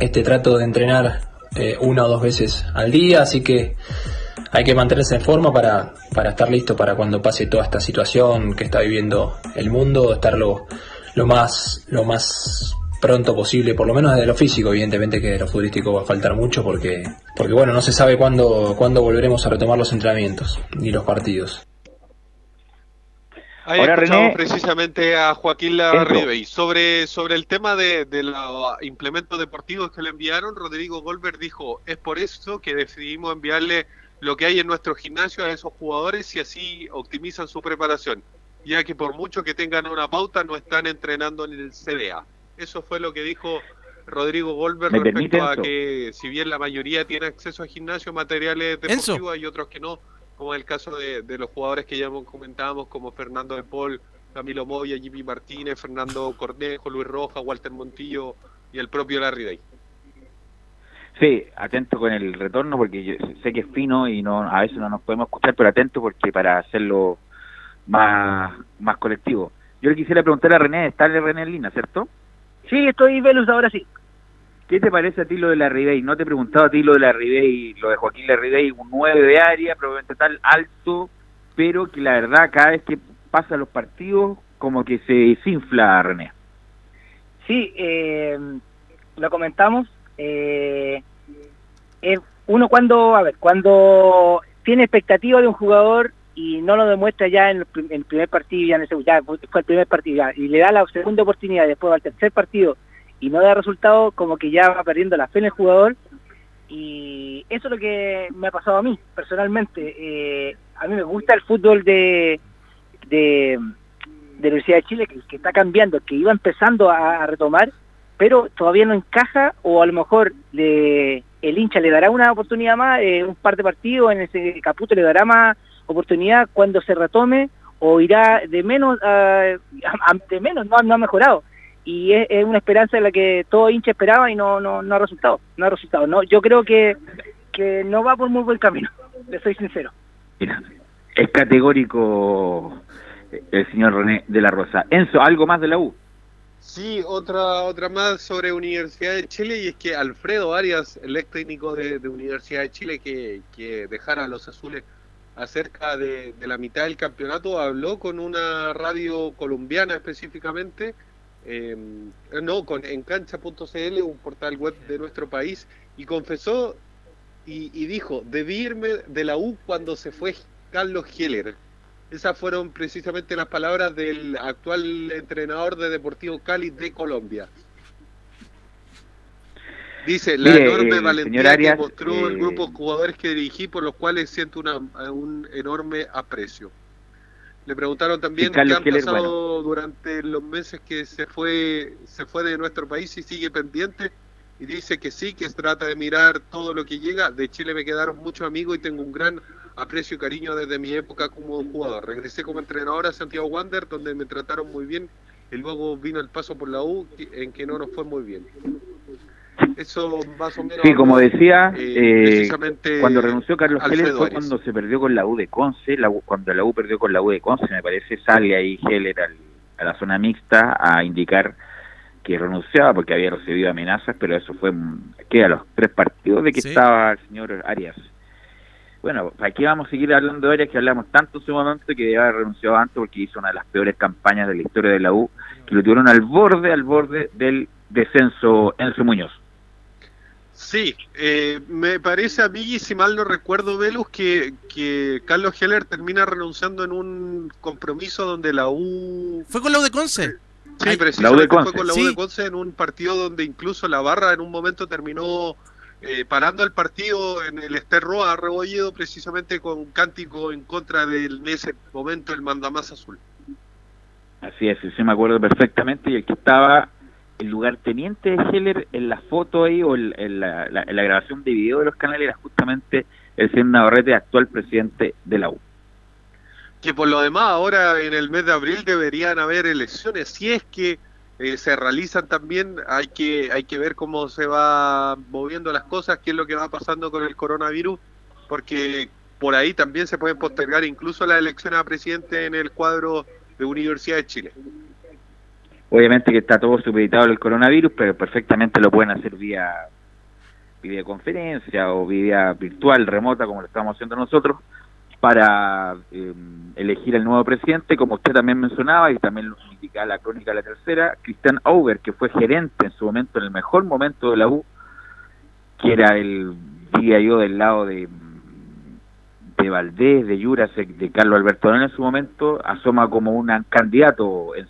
Este trato de entrenar eh, una o dos veces al día, así que hay que mantenerse en forma para, para estar listo para cuando pase toda esta situación que está viviendo el mundo, estar lo, lo más lo más pronto posible, por lo menos desde lo físico, evidentemente que de lo futbolístico va a faltar mucho porque porque bueno, no se sabe cuándo cuándo volveremos a retomar los entrenamientos ni los partidos. Ahí Ahora, escuchamos René, precisamente a Joaquín Larribey. Sobre, sobre el tema de, de los implementos deportivos que le enviaron, Rodrigo Goldberg dijo, es por eso que decidimos enviarle lo que hay en nuestro gimnasio a esos jugadores y así optimizan su preparación, ya que por mucho que tengan una pauta no están entrenando en el CDA. Eso fue lo que dijo Rodrigo Goldberg ¿Me respecto a Enzo? que si bien la mayoría tiene acceso a gimnasio, materiales Enzo. deportivos, hay otros que no, como en el caso de, de los jugadores que ya comentábamos, como Fernando de Paul, Camilo Moya, Jimmy Martínez, Fernando Cornejo, Luis Rojas, Walter Montillo y el propio Larry Day. Sí, atento con el retorno porque yo sé que es fino y no a veces no nos podemos escuchar, pero atento porque para hacerlo más, más colectivo. Yo le quisiera preguntar a René, ¿está el René en línea, cierto? Sí, estoy Velus ahora sí. ¿Qué te parece a ti lo de la Ribey? No te he preguntado a ti lo de la Ribey, lo de Joaquín la un 9 de área, probablemente tal, alto, pero que la verdad cada vez que pasa los partidos como que se desinfla René. Sí, eh, lo comentamos. Eh, uno cuando, a ver, cuando tiene expectativa de un jugador y no lo demuestra ya en el, en el primer partido, ya, en el, ya fue el primer partido, y le da la segunda oportunidad, después al tercer partido y no da resultado, como que ya va perdiendo la fe en el jugador. Y eso es lo que me ha pasado a mí, personalmente. Eh, a mí me gusta el fútbol de, de, de la Universidad de Chile, que, está cambiando, que iba empezando a, retomar, pero todavía no encaja, o a lo mejor le, el hincha le dará una oportunidad más, eh, un par de partidos, en ese Caputo le dará más oportunidad cuando se retome, o irá de menos a, [laughs] de menos, no, no ha mejorado. Y es, una esperanza en la que todo hincha esperaba y no, no, no ha resultado. No ha resultado. No, yo creo que, que no va por muy buen camino, le soy sincero. Mira, es categórico el señor René de la Rosa. Enzo, ¿algo más de la U? Sí, otra otra más sobre Universidad de Chile y es que Alfredo Arias, el ex técnico de, Universidad de Chile que, que dejara a los azules acerca de, la mitad del campeonato, habló con una radio colombiana específicamente, eh, no, con encancha.cl, un portal web de nuestro país, y confesó y, y dijo, debí irme de la U cuando se fue Carlos Heller esas fueron precisamente las palabras del actual entrenador de Deportivo Cali de Colombia. Dice, la enorme eh, valentía que mostró el eh, grupo de jugadores que dirigí, por los cuales siento un enorme aprecio. Le preguntaron también qué han pasado durante los meses que se fue, se fue de nuestro país y sigue pendiente. Y dice que sí, que trata de mirar todo lo que llega. De Chile me quedaron muchos amigos y tengo un gran aprecio y cariño desde mi época como jugador. Regresé como entrenador a Santiago Wander, donde me trataron muy bien, y luego vino el paso por la U, en que no nos fue muy bien. Eso más o menos. Sí, como decía, eh, eh, cuando renunció Carlos Heller fue cuando se perdió con la U de Conce, la, cuando la U perdió con la U de Conce, me parece, sale ahí Heller a la zona mixta a indicar que renunciaba porque había recibido amenazas, pero eso fue que a los tres partidos de que estaba el señor Arias bueno, aquí vamos a seguir hablando de Arias que hablamos tanto en su momento que debe haber renunciado antes porque hizo una de las peores campañas de la historia de la U, que lo tuvieron al borde, al borde del descenso en su Muñoz. Sí, eh, me parece a mí, si mal no recuerdo, Velus, que, que Carlos Heller termina renunciando en un compromiso donde la U... ¿Fue con la U de Conce? Sí, precisamente fue con la U de Conce en un partido donde incluso la barra en un momento terminó eh, parando el partido en el Esterroa Rebolledo precisamente con un cántico en contra del en ese momento el mandamás azul. Así es, sí me acuerdo perfectamente y el que estaba el lugar teniente de Heller en la foto ahí o en, la, grabación de video de los canales era justamente el señor Navarrete, actual presidente de la U. Que por lo demás ahora en el mes de abril deberían haber elecciones, si es que eh, se realizan también, hay que, hay que ver cómo se va moviendo las cosas, qué es lo que va pasando con el coronavirus, porque por ahí también se pueden postergar incluso las elecciones a presidente en el cuadro de Universidad de Chile. Obviamente que está todo supeditado al coronavirus, pero perfectamente lo pueden hacer vía videoconferencia o vía virtual, remota, como lo estamos haciendo nosotros para eh, elegir el nuevo presidente, como usted también mencionaba y también lo indica la crónica la tercera, Cristian Auger, que fue gerente en su momento, en el mejor momento de la U, que era el, diría yo, del lado de, de Valdés, de Jurasek, de Carlos Alberto en su momento, asoma como un candidato en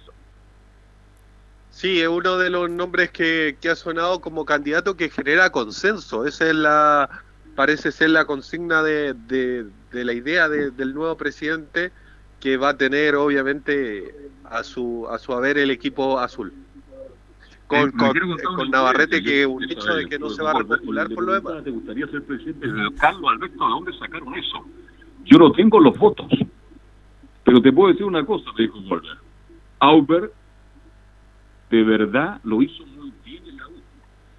Sí, es uno de los nombres que, que ha sonado como candidato que genera consenso. Esa es la, parece ser la consigna de, de la idea del nuevo presidente que va a tener obviamente a su a su haber el equipo azul. Con, con, Navarrete que un hecho de que no se va a repostular por lo demás. ¿Te gustaría ser presidente? Carlos Alberto, ¿de dónde sacaron eso? Yo no tengo los votos. Pero te puedo decir una cosa, me dijo. Auber de verdad lo hizo muy bien en la U.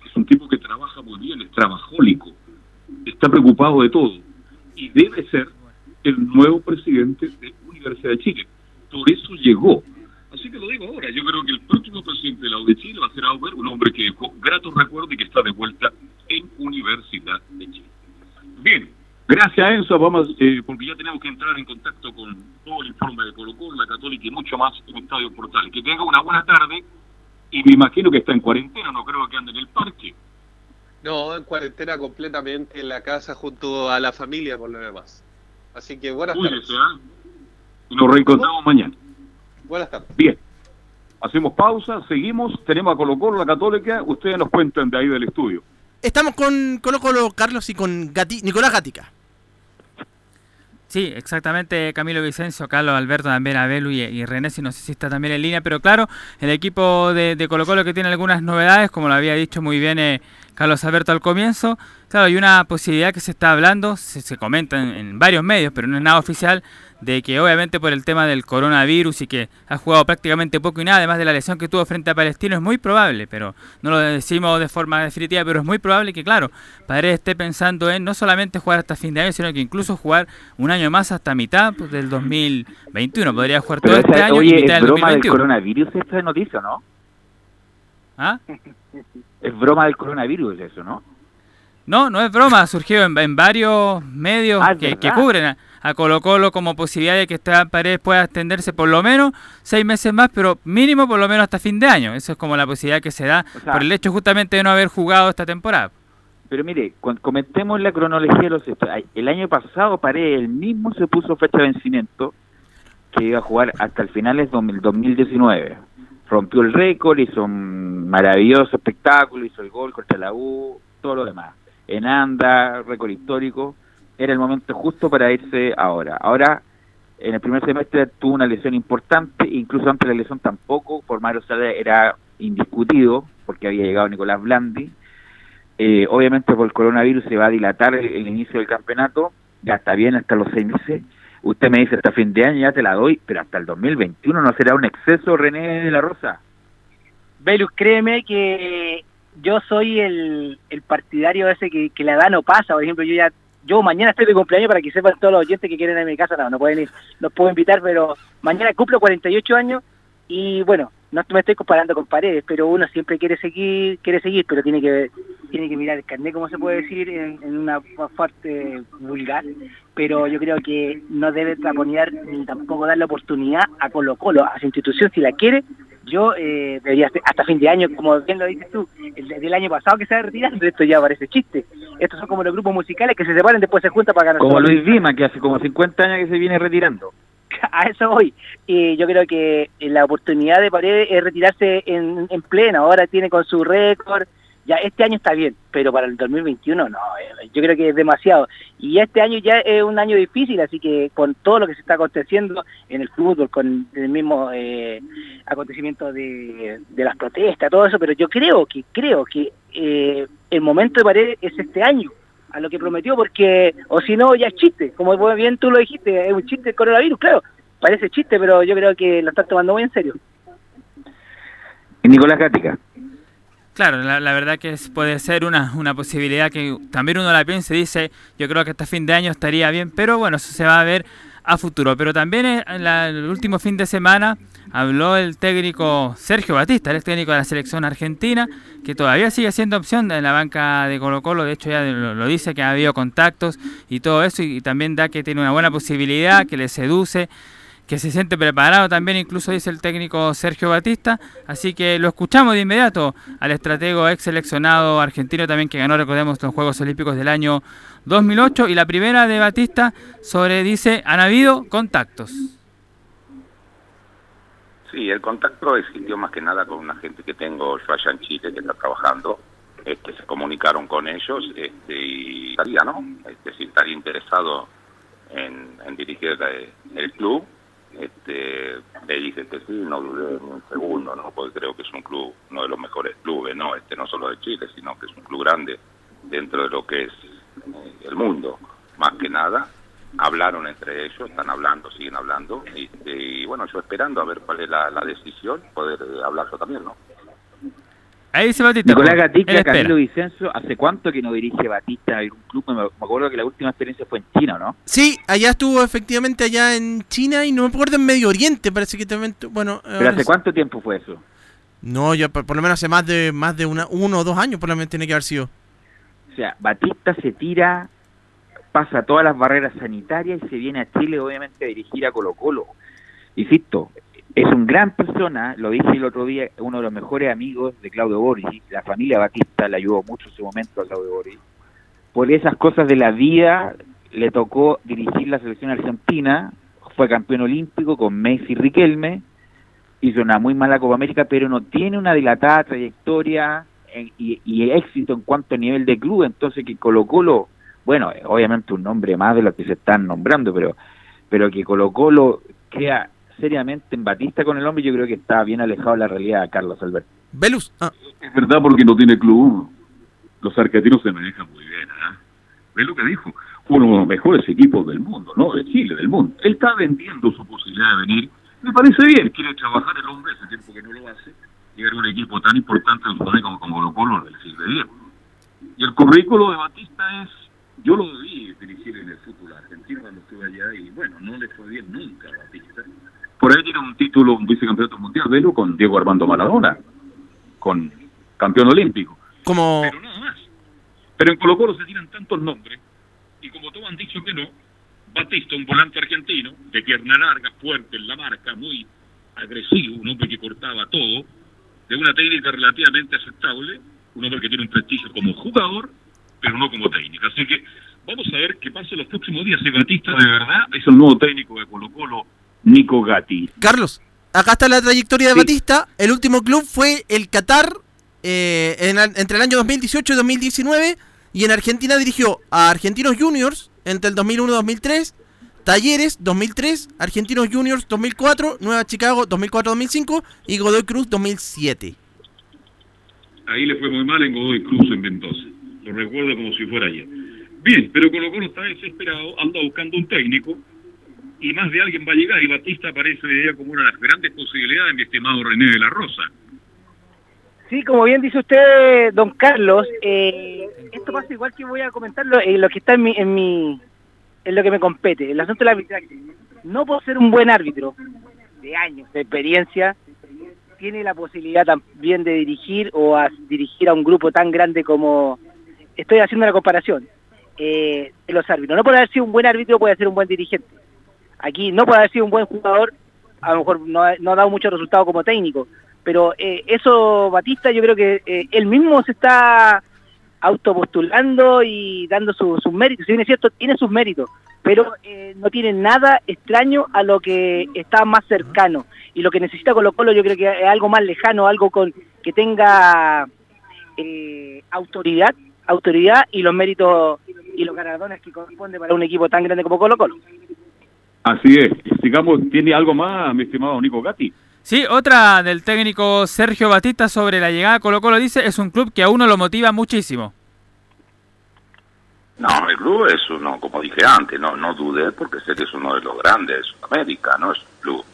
Es un tipo que trabaja muy bien, es trabajólico, está preocupado de todo y debe ser el nuevo presidente de Universidad de Chile. Por eso llegó. Así que lo digo ahora, yo creo que el próximo presidente de la U de Chile va a ser Auber, un hombre que dejó gratos recuerdos y que está de vuelta en Universidad de Chile. Bien, gracias a Enzo, vamos, eh, porque ya tenemos que entrar en contacto con todo el informe de Colo la Católica y mucho más en Estadio Portal. Que tenga una buena tarde y me imagino que está en cuarentena, no creo que ande en el parque. No, en cuarentena completamente en la casa junto a la familia por lo demás. Así que buenas tardes. ¿eh? Nos reencontramos mañana. Buenas tardes. Bien. Hacemos pausa, seguimos, tenemos a Colo Colo, la Católica, ustedes nos cuentan de ahí del estudio. Estamos con Colo Colo, Carlos, y con Nicolás Gatica. Sí, exactamente, Camilo Vicencio, Carlos Alberto, también Abelu y, y, René, si no sé si está también en línea, pero claro, el equipo de, Colo Colo que tiene algunas novedades, como lo había dicho muy bien eh, Carlos Alberto al comienzo, Claro, hay una posibilidad que se está hablando, se, se comenta en, en varios medios, pero no es nada oficial, de que obviamente por el tema del coronavirus y que ha jugado prácticamente poco y nada, además de la lesión que tuvo frente a Palestino, es muy probable, pero no lo decimos de forma definitiva, pero es muy probable que, claro, Paredes esté pensando en no solamente jugar hasta fin de año, sino que incluso jugar un año más hasta mitad pues, del 2021. Podría jugar todo Pero este esa- año oye, y mitad es del broma del 2021. coronavirus esta noticia, ¿no? ¿Ah? [laughs] Es broma del coronavirus eso, ¿no? No, no es broma, ha surgido en, en varios medios Ah, que, cubren a, a Colo Colo como posibilidad de que esta pared pueda extenderse por lo menos seis meses más, pero mínimo por lo menos hasta fin de año. Eso es como la posibilidad que se da sea- por el hecho justamente de no haber jugado esta temporada. Pero mire, comentemos la cronología de los hechos. El año pasado Paredes él mismo se puso fecha de vencimiento que iba a jugar hasta el final del 2019. Rompió el récord, hizo un maravilloso espectáculo, hizo el gol contra la U, todo lo demás. En anda, récord histórico. Era el momento justo para irse ahora. Ahora, en el primer semestre tuvo una lesión importante, incluso antes de la lesión tampoco, por Mario Sala era indiscutido, porque había llegado Nicolás Blandi. Eh, obviamente por el coronavirus se va a dilatar el, el inicio del campeonato, ya está bien hasta los seis meses. Usted me dice hasta fin de año ya te la doy, pero hasta el 2021 no será un exceso, René de la Rosa. Velus, créeme que yo soy el, el partidario ese que, que la edad no pasa. Por ejemplo, yo ya yo mañana estoy de cumpleaños para que sepan todos los oyentes que quieren ir a mi casa. No, no pueden ir, los puedo invitar, pero mañana cumplo 48 años y bueno, no me estoy comparando con paredes, pero uno siempre quiere seguir, quiere seguir, pero tiene que tiene que mirar el carnet, como se puede decir, en, en una parte vulgar. Pero yo creo que no debe taponear ni tampoco dar la oportunidad a Colo Colo, a su institución, si la quiere, yo eh, debería hasta fin de año, como bien lo dices tú, el de- del año pasado que se va a retirar, esto ya parece chiste. Estos son como los grupos musicales que se separan después se juntan para ganar. Como. Luis Dima, que hace como 50 años que se viene retirando. [laughs] a eso voy. Y yo creo que la oportunidad de Paredes es retirarse en, en plena. Ahora tiene con su récord. Ya este año está bien, pero para el 2021 no. eh, Yo creo que es demasiado. Y este año ya es un año difícil, así que con todo lo que se está aconteciendo en el fútbol, con el mismo eh, acontecimiento de, de las protestas, todo eso, pero yo creo que creo que eh, el momento de Paredes es este año a lo que prometió, porque, o si no, ya es chiste, como bien tú lo dijiste, es un chiste el coronavirus, claro, parece chiste, pero yo creo que lo están tomando muy en serio. Y Nicolás Gatica. Claro, la, la verdad que es- puede ser una, una posibilidad que también uno la piensa y dice, yo creo que hasta fin de año estaría bien, pero bueno, eso se va a ver a futuro. Pero también eh, en la- el último fin de semana habló el técnico Sergio Batista, el ex técnico de la selección argentina, que todavía sigue siendo opción en la banca de Colo Colo, de hecho ya lo, dice que ha habido contactos y todo eso, y, y también da que tiene una buena posibilidad, que le seduce que se siente preparado también, incluso dice el técnico Sergio Batista. Así que lo escuchamos de inmediato al estratego ex seleccionado argentino también que ganó, recordemos, los Juegos Olímpicos del año 2008. Y la primera de Batista sobre, dice, han habido contactos. Sí, el contacto existió más que nada con una gente que tengo yo allá en Chile que está trabajando. Este, se comunicaron con ellos este, y estaría, ¿no? Este, si estaría interesado en, en dirigir eh, el club. Este, le dije que sí, no dudé ni un segundo, ¿no? Porque creo que es un club, uno de los mejores clubes, ¿no? Este, no solo de Chile, sino que es un club grande dentro de lo que es eh, el mundo, más que nada. Hablaron entre ellos, están hablando, siguen hablando, este, y bueno, yo esperando a ver cuál es la, la decisión, poder eh, hablar yo también, ¿no? Ahí dice Batista. Nicolás Gatica. Camilo Vicenzo, ¿hace cuánto que no dirige Batista en un club? Me, me acuerdo que la última experiencia fue en China, ¿no? Sí, allá estuvo efectivamente allá en China y no me acuerdo en Medio Oriente, parece que también, bueno, ¿Pero ahora hace cuánto tiempo fue eso? No, ya por, por lo menos hace más de más de una, uno o dos años por lo menos tiene que haber sido. O sea, Batista se tira, pasa todas las barreras sanitarias y se viene a Chile, obviamente, a dirigir a Colo Colo. Insisto, es un gran persona, lo dije el otro día, uno de los mejores amigos de Claudio Borgi, la familia Batista le ayudó mucho en ese momento a Claudio Borgi. Por esas cosas de la vida le tocó dirigir la selección argentina, fue campeón olímpico con Messi Riquelme, hizo una muy mala Copa América, pero no tiene una dilatada trayectoria en- y, y éxito en cuanto a nivel de club, entonces que Colo Colo, bueno, eh, obviamente un nombre más de los que se están nombrando, pero pero que Colo Colo crea seriamente en Batista con el hombre, yo creo que está bien alejado de la realidad Carlos Alberto. Velus. Ah. Es verdad porque no tiene club. los argentinos se manejan muy bien. ¿ah? ¿Ves lo que dijo? Uno de los mejores equipos del mundo, no de Chile, del mundo. Él está vendiendo su posibilidad de venir. Me parece bien, quiere trabajar el hombre, hace tiempo que no lo hace. Llegar a un equipo tan importante como, como Colo Colo le sirve bien. Y el currículo de Batista es, yo lo vi dirigir en el fútbol argentino cuando estuve allá y bueno, no le fue bien nunca a Batista. Por ahí tiene un título, un vicecampeonato mundial, velo, con Diego Armando Maradona, con campeón olímpico. Como... Pero nada más. Pero en Colo Colo se tiran tantos nombres y como todos han dicho que no, Batista, un volante argentino, de pierna larga, fuerte en la marca, muy agresivo, un hombre que cortaba todo, de una técnica relativamente aceptable, un hombre que tiene un prestigio como jugador, pero no como técnico. Así que vamos a ver qué pasa en los próximos días. Si Batista de verdad es el nuevo técnico de Colo Colo, Nico Gatti. Carlos, acá está la trayectoria de Batista. El último club fue el Qatar eh, entre el año 2018 y 2019. Y en Argentina dirigió a Argentinos Juniors entre el 2001-2003, Talleres 2003, Argentinos Juniors 2004, Nueva Chicago 2004-2005 y Godoy Cruz 2007. Ahí le fue muy mal en Godoy Cruz en Mendoza. Lo recuerdo como si fuera ayer. Bien, pero Colo Colo está desesperado, anda buscando un técnico y más de alguien va a llegar y Batista aparece como una de las grandes posibilidades, mi estimado René de la Rosa. Sí, como bien dice usted, don Carlos, eh, esto pasa igual que voy a comentarlo en lo que está en mi, en mi, en lo que me compete, el asunto del arbitraje. No por ser un buen árbitro de años de experiencia, tiene la posibilidad también de dirigir o a dirigir a un grupo tan grande como estoy haciendo la comparación eh, de los árbitros. No por haber sido un buen árbitro puede ser un buen dirigente. Aquí no por haber sido un buen jugador, a lo mejor no, no ha dado mucho resultado como técnico, pero eh, eso, Batista, yo creo que eh, él mismo se está autopostulando y dando sus méritos. Si bien es cierto, tiene sus méritos, pero eh, no tiene nada extraño a lo que está más cercano. Y lo que necesita Colo Colo yo creo que es algo más lejano, algo con que tenga autoridad, autoridad y los méritos y los galardones que corresponden para un equipo tan grande como Colo Colo. Así es. Sigamos, ¿tiene algo más, mi estimado Nico Gatti? Sí, otra del técnico Sergio Batista sobre la llegada a Colo Colo dice, es un club que a uno lo motiva muchísimo. No, el club es uno, como dije antes, no, no dudé porque sé que es uno de los grandes de Sudamérica, ¿no? Es un club,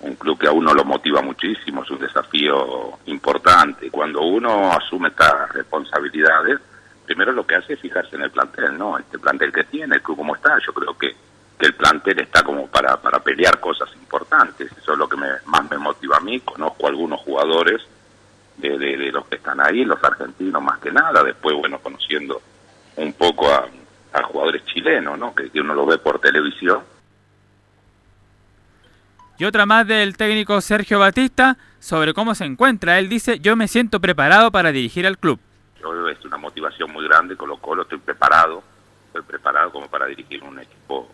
un club que a uno lo motiva muchísimo, es un desafío importante. Cuando uno asume estas responsabilidades, primero lo que hace es fijarse en el plantel, ¿no? Este plantel que tiene, el club como está, yo creo que que el plantel está como para, para pelear cosas importantes. Eso es lo que me, más me motiva a mí. Conozco algunos jugadores de, de, los que están ahí, los argentinos más que nada. Después, bueno, conociendo un poco a, a jugadores chilenos, ¿no? Que, que uno lo ve por televisión. Y otra más del técnico Sergio Batista sobre cómo se encuentra. Él dice, yo me siento preparado para dirigir al club. Es una motivación muy grande, con lo cual estoy preparado, estoy preparado como para dirigir un equipo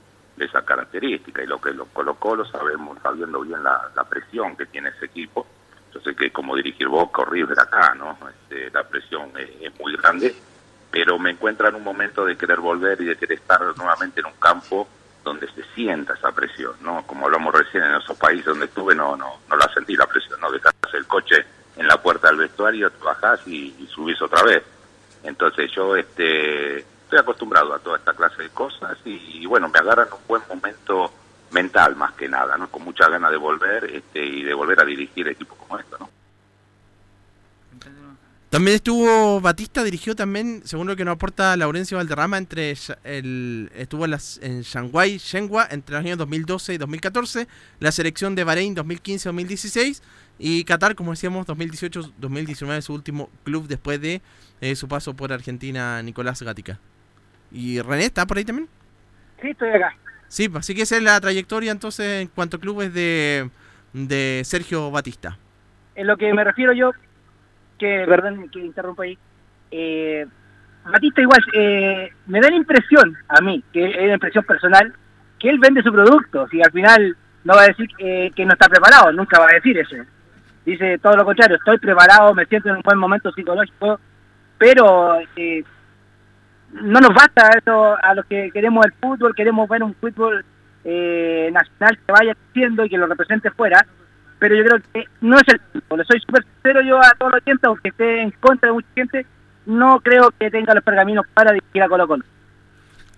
esa característica y lo que los Colo Colo sabemos, sabiendo bien la, presión que tiene ese equipo, yo sé que como dirigir Boca o River acá, ¿no? Este, la presión es, muy grande, pero me encuentra en un momento de querer volver y de querer estar nuevamente en un campo donde se sienta esa presión, ¿no? Como hablamos recién en esos países donde estuve, no, no, no la sentí la presión, no dejas el coche en la puerta del vestuario, bajás y, y subís otra vez. Entonces yo este estoy acostumbrado a toda esta clase de cosas y, bueno, me agarran un buen momento mental más que nada, ¿no? Con mucha ganas de volver este, y de volver a dirigir equipos como esto, ¿no? También estuvo Batista, dirigió también, según lo que nos aporta Laurencio Valderrama, entre el, estuvo en, las, en Shanghai, Shenhua, entre los años 2012 y 2014, la selección de Bahrein 2015-2016 y Qatar, como decíamos, 2018-2019, su último club después de eh, su paso por Argentina, Nicolás Gatica. ¿Y René está por ahí también? Sí, estoy acá. Sí, pues, así que esa es la trayectoria entonces en cuanto a clubes de, de Sergio Batista. En lo que me refiero yo, que, perdón que interrumpo ahí, eh, Batista igual, eh, me da la impresión, a mí, que es una impresión personal, que él vende su producto, si al final no va a decir que no está preparado, nunca va a decir eso. Dice todo lo contrario, estoy preparado, me siento en un buen momento psicológico, pero eh, no nos basta eso a los que queremos el fútbol, queremos ver un fútbol eh, nacional que vaya creciendo y que lo represente fuera, pero yo creo que no es el fútbol. Soy súper sincero yo a todos los oyentes, aunque esté en contra de mucha gente, no creo que tenga los pergaminos para dirigir a Colo Colo.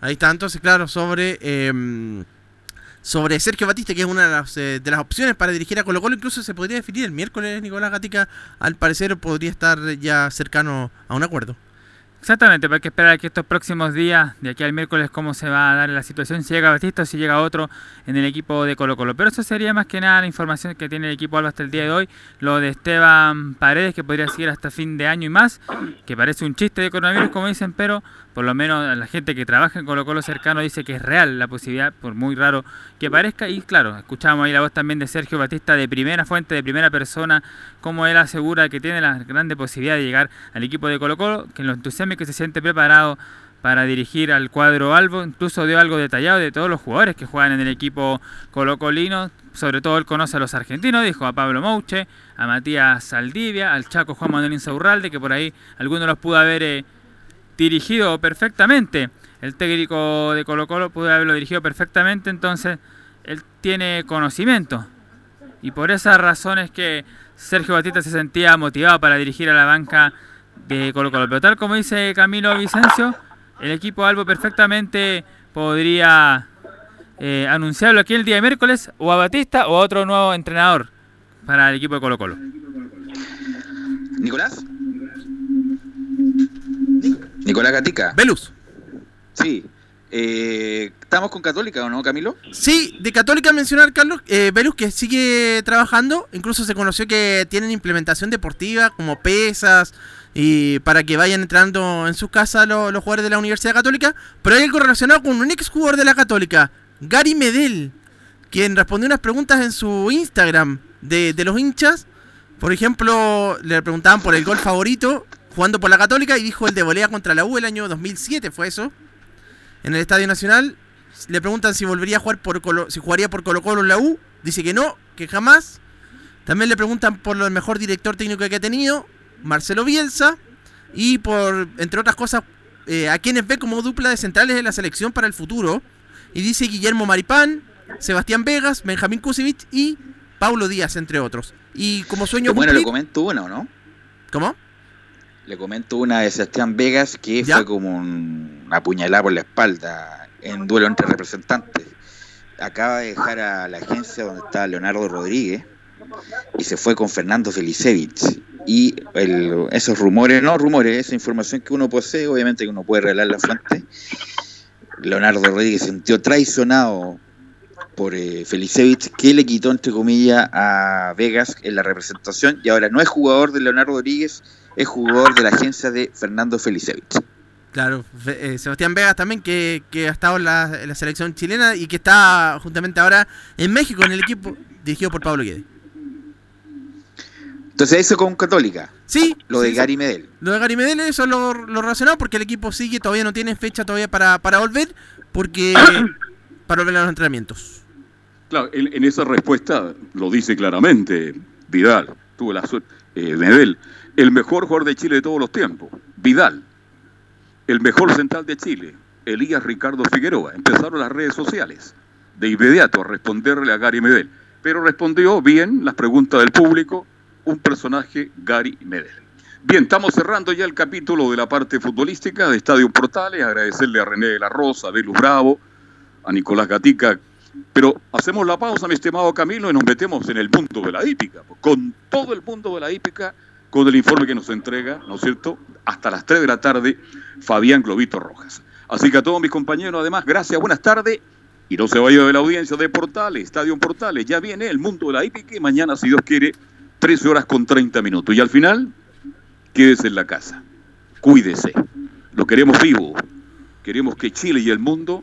Ahí está, entonces, claro, sobre eh, sobre Sergio Batista, que es una de las, eh, de las opciones para dirigir a Colo Colo. Incluso se podría definir el miércoles. Nicolás Gatica, al parecer, podría estar ya cercano a un acuerdo. Exactamente, hay que esperar que estos próximos días, de aquí al miércoles, cómo se va a dar la situación, si llega Batista o si llega otro en el equipo de Colo Colo. Pero eso sería más que nada la información que tiene el equipo Alba hasta el día de hoy. Lo de Esteban Paredes, que podría seguir hasta fin de año y más, que parece un chiste de coronavirus, como dicen, pero por lo menos la gente que trabaja en Colo Colo cercano dice que es real la posibilidad, por muy raro que parezca. Y claro, escuchamos ahí la voz también de Sergio Batista de primera fuente, de primera persona, como él asegura que tiene la grande posibilidad de llegar al equipo de Colo Colo, que lo entusiasma y que se siente preparado para dirigir al cuadro Albo, incluso dio algo detallado de todos los jugadores que juegan en el equipo colocolino, sobre todo él conoce a los argentinos, dijo a Pablo Mouche, a Matías Saldivia, al Chaco Juan Manuel Insaurralde, que por ahí algunos los pudo haber eh, dirigido perfectamente. El técnico de Colo Colo pudo haberlo dirigido perfectamente, entonces él tiene conocimiento. Y por esas razones que Sergio Batista se sentía motivado para dirigir a la banca de Colo Colo. Pero tal como dice Camilo Vicencio, el equipo Albo perfectamente podría eh, anunciarlo aquí el día de miércoles o a Batista o a otro nuevo entrenador para el equipo de Colo Colo. Nicolás. Nicolás Gatica. Velus. Sí. Eh, ¿Estamos con Católica o no, Camilo? Sí, de Católica mencionar, Carlos, eh, Velus, que sigue trabajando. Incluso se conoció que tienen implementación deportiva como pesas y para que vayan entrando en sus casas los, los jugadores de la Universidad Católica. Pero hay algo relacionado con un ex jugador de la Católica, Gary Medel, quien respondió unas preguntas en su Instagram de, de los hinchas. Por ejemplo, le preguntaban por el gol favorito jugando por la Católica y dijo el de volea contra la U el año 2007, fue eso. En el Estadio Nacional le preguntan si volvería a jugar por Colo, si jugaría por Colo Colo en la U, dice que no, que jamás. También le preguntan por el mejor director técnico que ha tenido, Marcelo Bielsa, y por, entre otras cosas, eh, a quienes ve como dupla de centrales de la selección para el futuro. Y dice Guillermo Maripán, Sebastián Vegas, Benjamín Kusevich y Paulo Díaz, entre otros. Y como sueño Bueno, cumplir- le comento una, ¿o no? ¿Cómo? Le comento una de Sebastián Vegas que fue como un- una puñalada por la espalda en duelo entre representantes. Acaba de dejar a la agencia donde está Leonardo Rodríguez y se fue con Fernando Felicevich. Y el- esos rumores, no rumores, esa información que uno posee, obviamente que uno puede revelar la fuente. Leonardo Rodríguez se sintió traicionado por eh, Felicevich, que le quitó, entre comillas, a Vegas en la representación y ahora no es jugador de Leonardo Rodríguez, es jugador de la agencia de Fernando Felicevich. Claro, eh, Sebastián Vegas también, que, que ha estado en la, en la selección chilena y que está justamente ahora en México en el equipo dirigido por Pablo Guede. Entonces eso con Católica. Sí. Lo de sí, Gary. Medel. Lo de Gary Medel, eso es lo, lo relacionado porque el equipo sigue, todavía no tiene fecha todavía para, para volver, porque [coughs] para volver a los entrenamientos. Claro, en, en esa respuesta lo dice claramente Vidal, tuvo la suerte, eh, Medel, el mejor jugador de Chile de todos los tiempos, Vidal, el mejor central de Chile, Elías Ricardo Figueroa. Empezaron las redes sociales de inmediato a responderle a Gary Medel, pero respondió bien las preguntas del público, un personaje Gary Medel. Bien, estamos cerrando ya el capítulo de la parte futbolística de Estadio Portales, agradecerle a René de la Rosa, a Velus Bravo, a Nicolás Gatica, pero hacemos la pausa, mi estimado Camilo, y nos metemos en el mundo de la hípica, con todo el mundo de la hípica, con el informe que nos entrega, ¿no es cierto?, hasta las 3 de la tarde, Fabián Globito Rojas. Así que a todos mis compañeros, además, gracias, buenas tardes, y no se vaya de la audiencia de Portales, Estadio Portales, ya viene el mundo de la y mañana, si Dios quiere, 13 horas con 30 minutos. Y al final, quédese en la casa, cuídese, lo queremos vivo, queremos que Chile y el mundo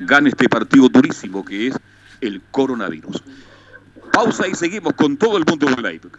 gane este partido durísimo que es el coronavirus. Pausa y seguimos con todo el mundo de la hípica.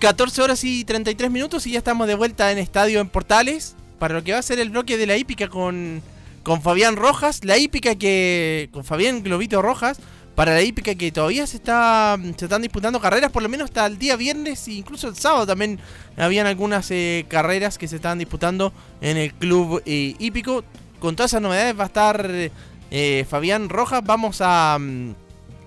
14 horas y 33 minutos y ya estamos de vuelta en Estadio en Portales para lo que va a ser el bloque de la hípica con, con Fabián Rojas. La hípica que. con Fabián Globito Rojas. Para la hípica que todavía se está se están disputando carreras, por lo menos hasta el día viernes e incluso el sábado también habían algunas eh, carreras que se estaban disputando en el club eh, hípico. Con todas esas novedades va a estar eh, Fabián Rojas. Vamos a, mm,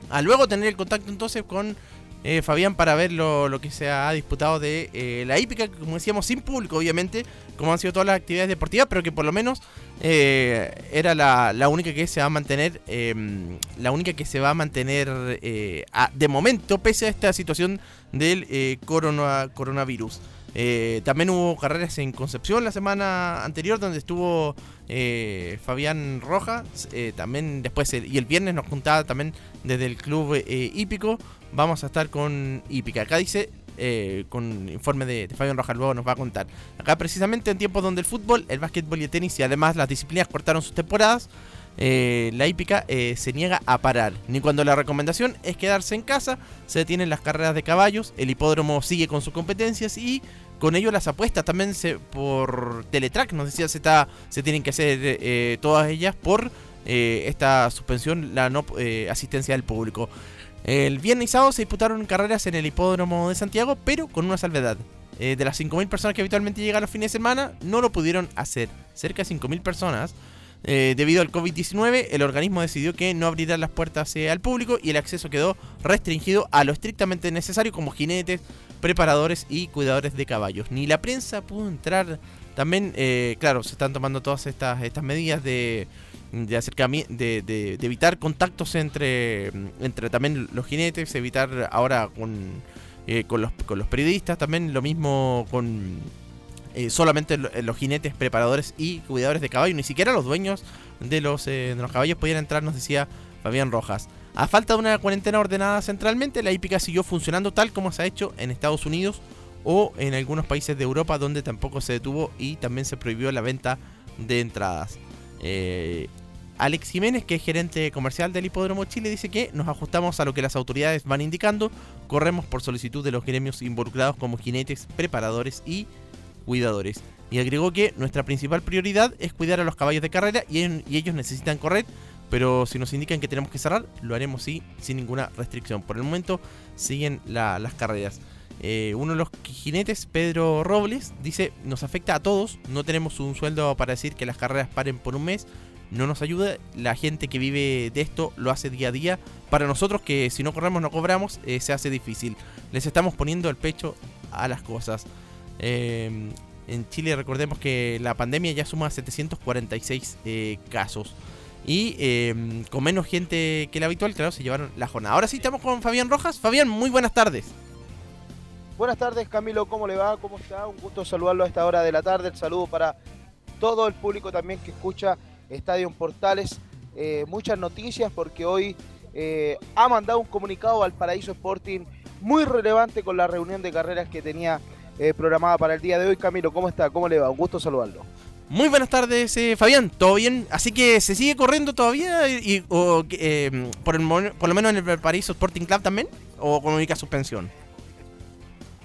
a luego tener el contacto entonces con eh, Fabián para ver lo, que se ha disputado de eh, la hípica, como decíamos, sin público, obviamente, como han sido todas las actividades deportivas, pero que por lo menos eh, era la, la única que se va a mantener, eh, la única que se va a mantener eh, a- de momento, pese a esta situación del corona- coronavirus. Eh, también hubo carreras en Concepción la semana anterior donde estuvo eh, Fabián Rojas. eh, también después y el viernes nos juntaba también desde el club eh, hípico. Vamos a estar con hípica. Acá dice con informe de, de Fabián Rojas luego nos va a contar. Acá precisamente en tiempos donde el fútbol, el básquetbol y el tenis y además las disciplinas cortaron sus temporadas. Eh, la hípica eh, se niega a parar. Ni cuando la recomendación es quedarse en casa, se detienen las carreras de caballos, el hipódromo sigue con sus competencias y con ello las apuestas también se, por Teletrack, nos decía, se, se tienen que hacer eh, todas ellas por esta suspensión, la asistencia del público. El viernes y sábado se disputaron carreras en el hipódromo de Santiago, pero con una salvedad. De las 5.000 personas que habitualmente llegan los fines de semana, no lo pudieron hacer. Cerca de 5.000 personas. Eh, debido al COVID-19, el organismo decidió que no abrirá las puertas eh, al público y el acceso quedó restringido a lo estrictamente necesario como jinetes, preparadores y cuidadores de caballos. Ni la prensa pudo entrar. También, eh, claro, se están tomando todas estas, estas medidas de, de acercamiento, de, evitar contactos entre, entre también los jinetes, evitar ahora con, eh, con, los, con los periodistas, también lo mismo con eh, solamente lo- los jinetes, preparadores y cuidadores de caballo, ni siquiera los dueños de los, eh, de los caballos podían entrar, nos decía Fabián Rojas. A falta de una cuarentena ordenada centralmente, la hípica siguió funcionando tal como se ha hecho en Estados Unidos o en algunos países de Europa donde tampoco se detuvo y también se prohibió la venta de entradas. Eh, Alex Jiménez, que es gerente comercial del Hipódromo Chile, dice que nos ajustamos a lo que las autoridades van indicando, corremos por solicitud de los gremios involucrados como jinetes, preparadores y cuidadores. Y agregó que nuestra principal prioridad es cuidar a los caballos de carrera y, ellos necesitan correr, pero si nos indican que tenemos que cerrar, lo haremos sí, sin ninguna restricción. Por el momento siguen la- las carreras. Eh, uno de los jinetes, Pedro Robles, dice, nos afecta a todos, no tenemos un sueldo para decir que las carreras paren por un mes, no nos ayuda, la gente que vive de esto lo hace día a día, para nosotros que si no corremos no cobramos, eh, se hace difícil, les estamos poniendo el pecho a las cosas. Eh, En Chile recordemos que la pandemia ya suma 746 eh, casos. Y eh, con menos gente que la habitual, claro, se llevaron la jornada. Ahora sí estamos con Fabián Rojas. Fabián, muy buenas tardes. Buenas tardes Camilo, ¿cómo le va? ¿Cómo está? Un gusto saludarlo a esta hora de la tarde. El saludo para todo el público también que escucha Estadio Portales. Eh, muchas noticias porque hoy eh, ha mandado un comunicado al Paraíso Sporting muy relevante con la reunión de carreras que tenía eh, programada para el día de hoy. Camilo, ¿cómo está? ¿Cómo le va? Un gusto saludarlo. Muy buenas tardes, eh, Fabián. ¿Todo bien? Así que se sigue corriendo todavía y, y- o, eh, por, el, por lo menos en el Valparaíso Sporting Club también o comunica suspensión.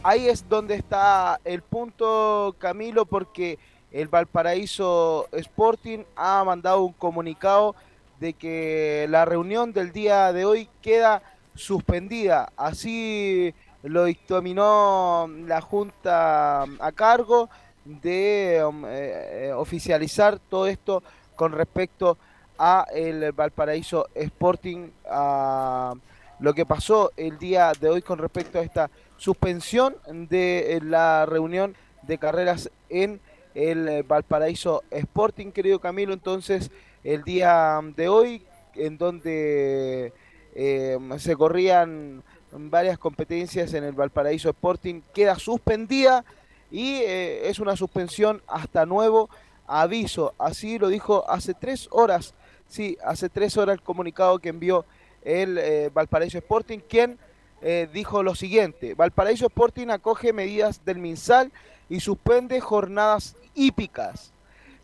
Ahí es donde está el punto, Camilo, porque el Valparaíso Sporting ha mandado un comunicado de que la reunión del día de hoy queda suspendida. Así lo dictaminó la Junta a cargo de um, eh, eh, oficializar todo esto con respecto a el Valparaíso Sporting, a lo que pasó el día de hoy con respecto a esta suspensión de eh, la reunión de carreras en el eh, Valparaíso Sporting, querido Camilo. Entonces, el día de hoy, en donde eh, se corrían varias competencias en el Valparaíso Sporting, queda suspendida y eh, es una suspensión hasta nuevo aviso. Así lo dijo hace tres horas, sí, hace tres horas el comunicado que envió el eh, Valparaíso Sporting, quien eh, dijo lo siguiente, Valparaíso Sporting acoge medidas del MinSal y suspende jornadas hípicas.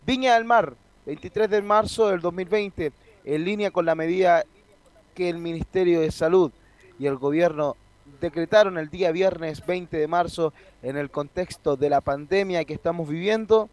Viña del Mar, 23 de marzo del 2020, en línea con la medida que el Ministerio de Salud y el gobierno decretaron el día viernes 20 de marzo en el contexto de la pandemia que estamos viviendo,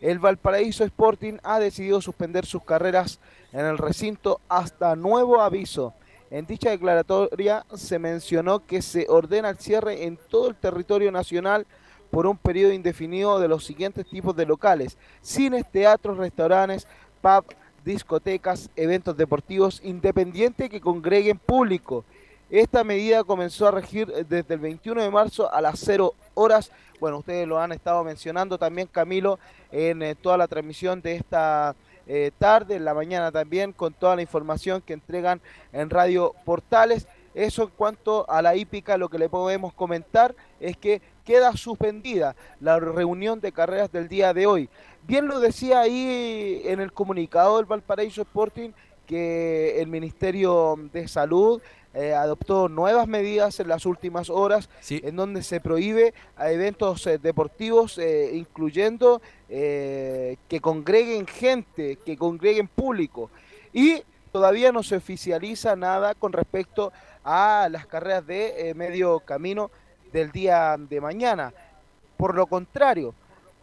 el Valparaíso Sporting ha decidido suspender sus carreras en el recinto hasta nuevo aviso. En dicha declaratoria se mencionó que se ordena el cierre en todo el territorio nacional por un periodo indefinido de los siguientes tipos de locales: cines, teatros, restaurantes, pub, discotecas, eventos deportivos independientes que congreguen público. Esta medida comenzó a regir eh, desde el 21 de marzo a las 0 horas. Bueno, ustedes lo han estado mencionando también, Camilo, en eh, toda la transmisión de esta eh, tarde, en la mañana también, con toda la información que entregan en Radio Portales. Eso en cuanto a la hípica, lo que le podemos comentar es que queda suspendida la reunión de carreras del día de hoy. Bien lo decía ahí en el comunicado del Valparaíso Sporting que el Ministerio de Salud eh, adoptó nuevas medidas en las últimas horas en donde se prohíbe a eventos eh, deportivos eh, incluyendo que congreguen gente, que congreguen público y todavía no se oficializa nada con respecto a las carreras de medio camino del día de mañana. Por lo contrario,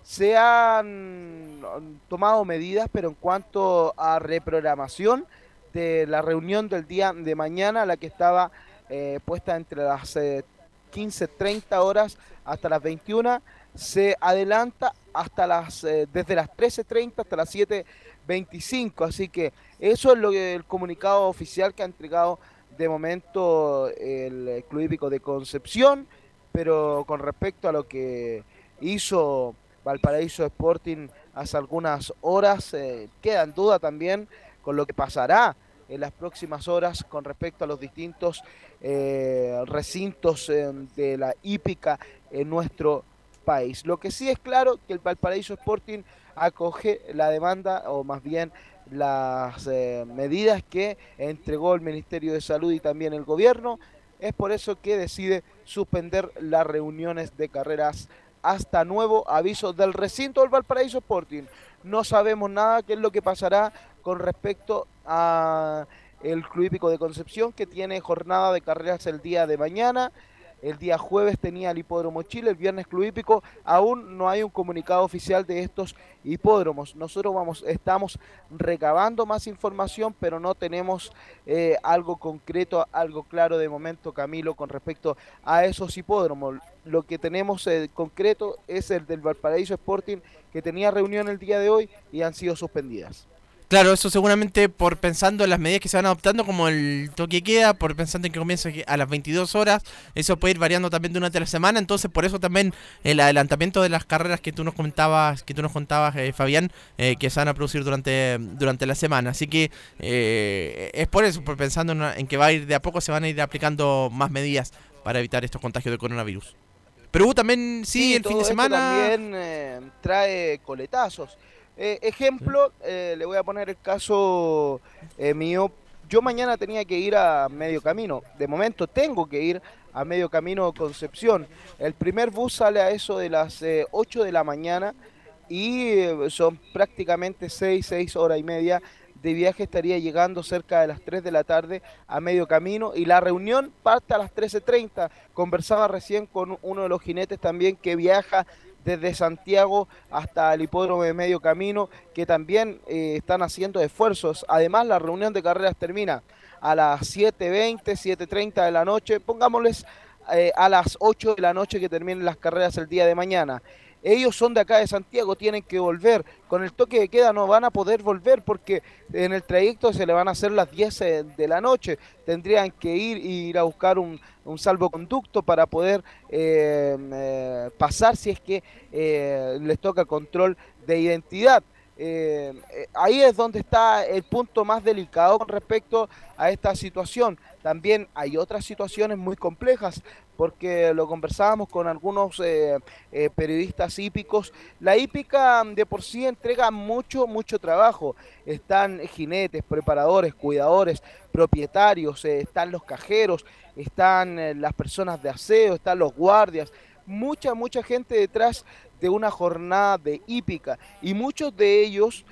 se han mm, tomado medidas, pero en cuanto a reprogramación de la reunión del día de mañana, la que estaba eh, puesta entre las eh, 15.30 horas hasta las 21, se adelanta hasta las eh, desde las 13.30 hasta las 7.25. Así que eso es lo que el comunicado oficial que ha entregado de momento el Club Hípico de Concepción, pero con respecto a lo que hizo Valparaíso Sporting hace algunas horas, eh, queda en duda también con lo que pasará en las próximas horas con respecto a los distintos eh, recintos eh, de la hípica en nuestro país. Lo que sí es claro que el Valparaíso Sporting acoge la demanda o más bien las eh, medidas que entregó el Ministerio de Salud y también el gobierno. Es por eso que decide suspender las reuniones de carreras hasta nuevo aviso del recinto del Valparaíso Sporting. No sabemos nada qué es lo que pasará con respecto a el Club Hípico de Concepción que tiene jornada de carreras el día de mañana. El día jueves tenía el Hipódromo Chile, el viernes Club Hípico. Aún no hay un comunicado oficial de estos hipódromos. Nosotros vamos, estamos recabando más información, pero no tenemos eh, algo concreto, algo claro de momento, Camilo, con respecto a esos hipódromos. Lo que tenemos eh, concreto es el del Valparaíso Sporting, que tenía reunión el día de hoy y han sido suspendidas. Claro, eso seguramente por pensando en las medidas que se van adoptando, como el toque queda, por pensando en que comienza a las 22 horas, eso puede ir variando también durante la semana, entonces por eso también el adelantamiento de las carreras que tú nos comentabas, que tú nos contabas, eh, Fabián, eh, que se van a producir durante, durante la semana. Así que eh, es por eso, por pensando en, en que va a ir de a poco, se van a ir aplicando más medidas para evitar estos contagios de coronavirus. Pero hubo también, sí, el todo fin de esto semana... también eh, trae coletazos. Eh, ejemplo, eh, le voy a poner el caso eh, mío. Yo mañana tenía que ir a medio camino. De momento tengo que ir a medio camino Concepción. El primer bus sale a eso de las eh, 8 de la mañana y eh, son prácticamente 6, 6 horas y media de viaje. Estaría llegando cerca de las 3 de la tarde a medio camino y la reunión parte a las 13.30. Conversaba recién con uno de los jinetes también que viaja desde Santiago hasta el hipódromo de medio camino, que también eh, están haciendo esfuerzos. Además, la reunión de carreras termina a las 7.20, 7.30 de la noche. Pongámosles eh, a las 8 de la noche que terminen las carreras el día de mañana. Ellos son de acá de Santiago, tienen que volver. Con el toque de queda no van a poder volver porque en el trayecto se le van a hacer las 10 de la noche. Tendrían que ir ir a buscar un, un salvoconducto para poder eh, eh, pasar si es que eh, les toca control de identidad. Eh, eh, ahí es donde está el punto más delicado con respecto a esta situación. También hay otras situaciones muy complejas, porque lo conversábamos con algunos eh, eh, periodistas hípicos. La hípica de por sí entrega mucho, mucho trabajo. Están jinetes, preparadores, cuidadores, propietarios, eh, están los cajeros, están las personas de aseo, están los guardias. Mucha, mucha gente detrás de una jornada de hípica y muchos de ellos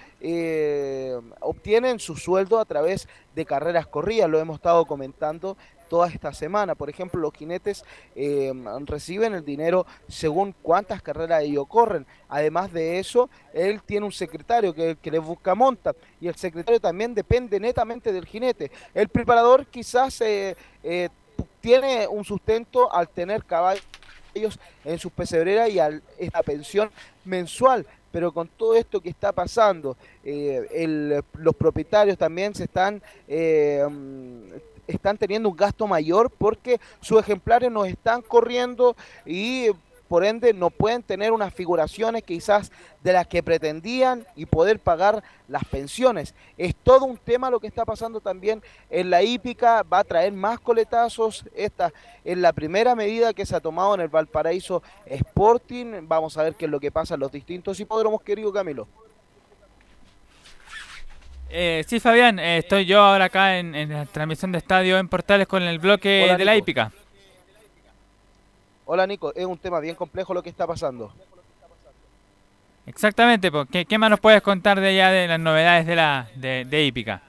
obtienen su sueldo a través de carreras corridas, lo hemos estado comentando toda esta semana. Por ejemplo, los jinetes eh, reciben el dinero según cuántas carreras ellos corren. Además de eso, él tiene un secretario que, que les busca monta y el secretario también depende netamente del jinete. El preparador quizás eh, eh, tiene un sustento al tener caballos en sus pesebreras y a esta pensión mensual. Pero con todo esto que está pasando, los propietarios también se están, están teniendo un gasto mayor porque sus ejemplares nos están corriendo y por ende no pueden tener unas figuraciones quizás de las que pretendían y poder pagar las pensiones. Es todo un tema lo que está pasando también en la hípica, va a traer más coletazos. Esta es la primera medida que se ha tomado en el Valparaíso Sporting. Vamos a ver qué es lo que pasa en los distintos hipódromos, querido Camilo. Eh, sí, Fabián, eh, estoy yo ahora acá en, en la transmisión de estadio en Portales con el bloque Hola, de la hípica. Hola Nico, es un tema bien complejo lo que está pasando. Exactamente, pues, ¿qué, qué más nos puedes contar de allá de las novedades de la de, de hípica?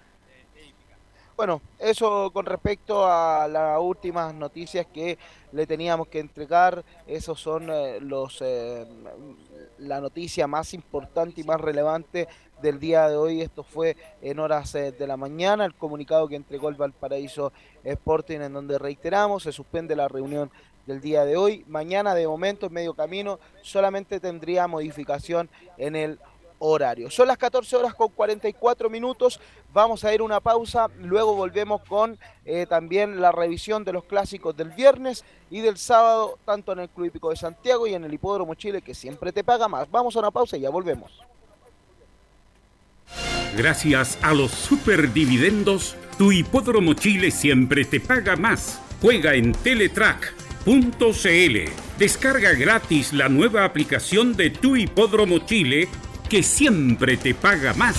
Bueno, eso con respecto a las últimas noticias que le teníamos que entregar, esos son eh, los eh, la noticia más importante y más relevante del día de hoy. Esto fue en horas eh, de la mañana, el comunicado que entregó el Valparaíso Sporting en donde reiteramos, se suspende la reunión del día de hoy. Mañana de momento en medio camino solamente tendría modificación en el horario. Son las 14 horas con 44 minutos. Vamos a ir una pausa. Luego volvemos con eh, también la revisión de los clásicos del viernes y del sábado, tanto en el Club Hípico de Santiago y en el Hipódromo Chile, que siempre te paga más. Vamos a una pausa y ya volvemos. Gracias a los superdividendos, tu hipódromo Chile siempre te paga más. Juega en Teletrack.cl. Descarga gratis la nueva aplicación de tu hipódromo Chile que siempre te paga más.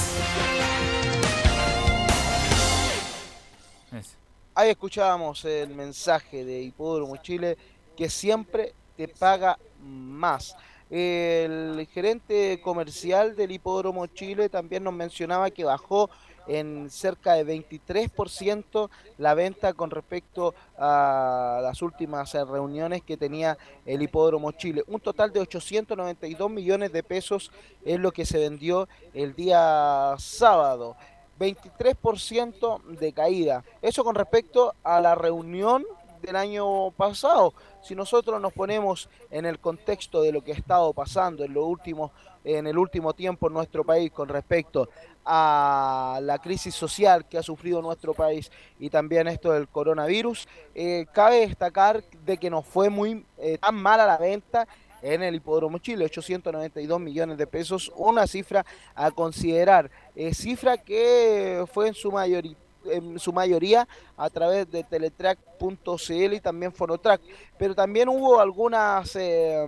Ahí escuchábamos el mensaje de Hipódromo Chile que siempre te paga más. El gerente comercial del Hipódromo Chile también nos mencionaba que bajó en cerca de 23% la venta con respecto a las últimas eh, reuniones que tenía el Hipódromo Chile. Un total de 892 millones de pesos es lo que se vendió el día sábado. 23% de caída. Eso con respecto a la reunión del año pasado. Si nosotros nos ponemos en el contexto de lo que ha estado pasando en, lo último, en el último tiempo en nuestro país con respecto a la crisis social que ha sufrido nuestro país y también esto del coronavirus, eh, cabe destacar de que nos fue muy eh, tan mala la venta en el Hipódromo Chile, 892 millones de pesos, una cifra a considerar, eh, cifra que fue en su mayoría en su mayoría a través de teletrack.cl y también Fonotrack, pero también hubo algunas eh,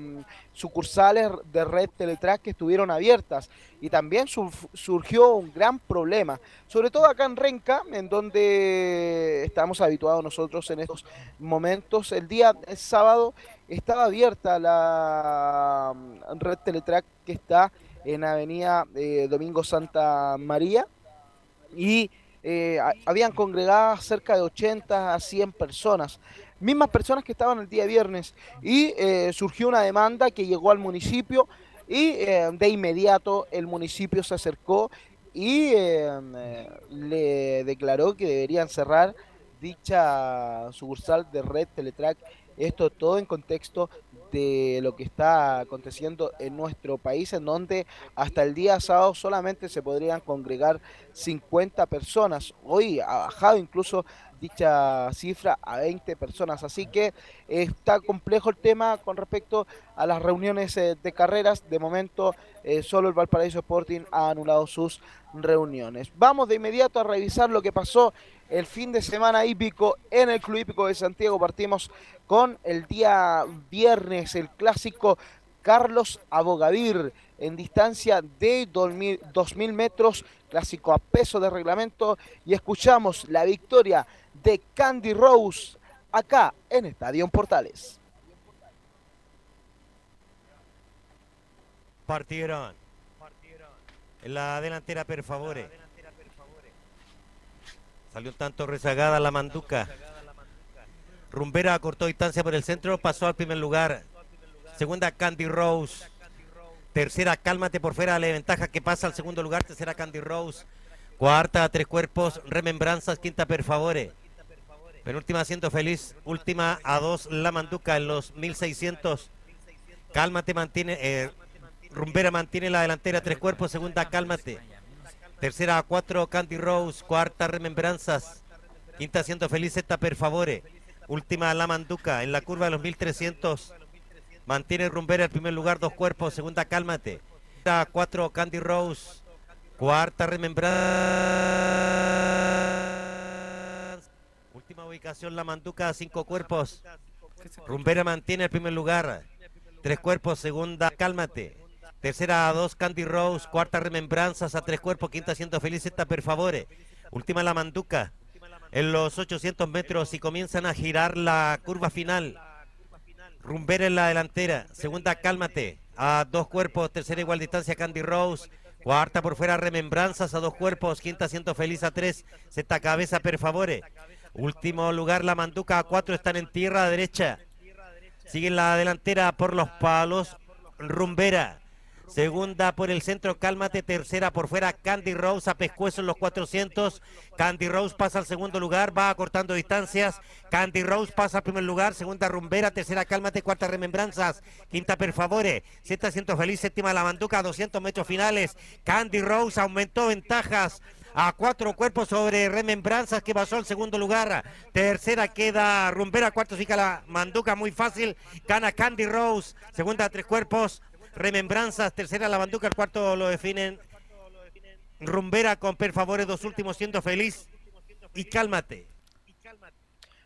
sucursales de red Teletrack que estuvieron abiertas y también sur- surgió un gran problema, sobre todo acá en Renca, en donde estamos habituados nosotros en estos momentos. El día sábado estaba abierta la mm, red Teletrack que está en Avenida eh, Domingo Santa María y eh, habían congregado cerca de 80 a 100 personas, mismas personas que estaban el día viernes, y eh, surgió una demanda que llegó al municipio y eh, de inmediato el municipio se acercó y le declaró que deberían cerrar dicha sucursal de red Teletrack. Esto todo en contexto de lo que está aconteciendo en nuestro país, en donde hasta el día sábado solamente se podrían congregar 50 personas. Hoy ha bajado incluso dicha cifra a 20 personas. Así que está complejo el tema con respecto a las reuniones eh, de carreras. De momento, eh, solo el Valparaíso Sporting ha anulado sus reuniones. Vamos de inmediato a revisar lo que pasó el fin de semana hípico en el Club Hípico de Santiago. Partimos con el día viernes, el clásico Carlos Abogavir en distancia de 2000 2.000 metros, clásico a peso de reglamento, y escuchamos la victoria de Candy Rose acá en Estadio Portales. Partieron. En la delantera, per favore. Salió un tanto rezagada la manduca. Rumbera cortó distancia por el centro, pasó al primer lugar. Segunda, Candy Rose. Tercera, Cálmate por fuera, la ventaja que pasa al segundo lugar. Tercera, Candy Rose. Cuarta, Tres Cuerpos, Remembranzas. Quinta, Per Favore. Penúltima, Siento Feliz. Última, a dos, La Manduca en los 1600. Cálmate mantiene, eh, Rumbera mantiene la delantera, tres cuerpos, segunda, cálmate. Tercera a cuatro, Candy Rose. Cuarta, Remembranzas. Quinta, siento feliz, sexta, per favore. Última, La Manduca. En la curva de los 1300. Mantiene Rumbera el primer lugar, dos cuerpos. Segunda, cálmate. Tercera cuatro, Candy Rose. Cuarta, Remembranzas. Última ubicación, La Manduca, cinco cuerpos. Rumbera mantiene el primer lugar. Tres cuerpos, segunda, cálmate. Tercera a dos, Candy Rose. Cuarta, Remembranzas a tres cuerpos. Quinta, siento feliz, sexta, per favore. Última, la manduca. En los 800 metros y comienzan a girar la curva final. Rumbera en la delantera. Segunda, cálmate. A dos cuerpos. Tercera, igual distancia, Candy Rose. Cuarta por fuera, Remembranzas a dos cuerpos. Quinta, siento feliz a tres. Sexta, cabeza, per favore. Último lugar, la manduca a cuatro. Están en tierra derecha. Siguen la delantera por los palos. Rumbera. Segunda por el centro, cálmate. Tercera por fuera, Candy Rose a pescuezo en los 400. Candy Rose pasa al segundo lugar, va acortando distancias. Candy Rose pasa al primer lugar. Segunda, Rumbera. Tercera, cálmate. Cuarta, Remembranzas. Quinta, Per favore. Sexta, siento feliz. Séptima, La Manduca. 200 metros finales. Candy Rose aumentó ventajas a cuatro cuerpos sobre Remembranzas que pasó al segundo lugar. Tercera queda Rumbera, cuarto fica la Manduca, muy fácil. Gana Candy Rose, segunda tres cuerpos. Remembranzas, tercera la Manduca, el cuarto lo definen Rumbera con per favore, dos últimos siendo feliz. Y cálmate.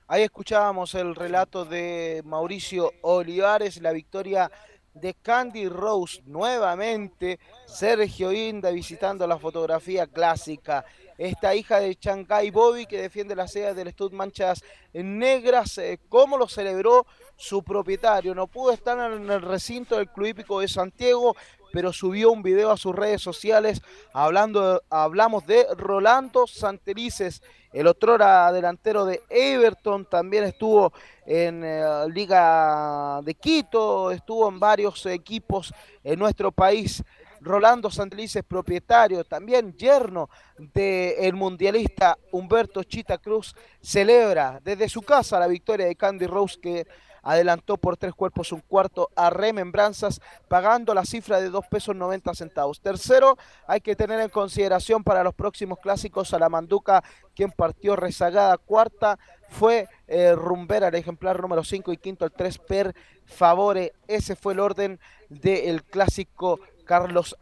Ahí escuchábamos el relato de Mauricio Olivares, la victoria de Candy Rose nuevamente. Sergio Inda visitando la fotografía clásica. Esta hija de Chancay Bobby que defiende las sedas del Stud Manchas Negras. eh, ¿Cómo lo celebró su propietario? No pudo estar en el recinto del Club Hípico de Santiago, pero subió un video a sus redes sociales hablando, hablamos de Rolando Santelices, el otrora delantero de Everton, también estuvo en eh, Liga de Quito, estuvo en varios equipos en nuestro país. Rolando Santelices, propietario, también yerno del mundialista Humberto Chita Cruz, celebra desde su casa la victoria de Candy Rose que adelantó por tres cuerpos un cuarto a Remembranzas, pagando la cifra de dos pesos 90 centavos. Tercero, hay que tener en consideración para los próximos clásicos a la Manduca, quien partió rezagada. Cuarta fue eh, Rumbera, el ejemplar número 5 y quinto el 3 per favore. Ese fue el orden del clásico Carlos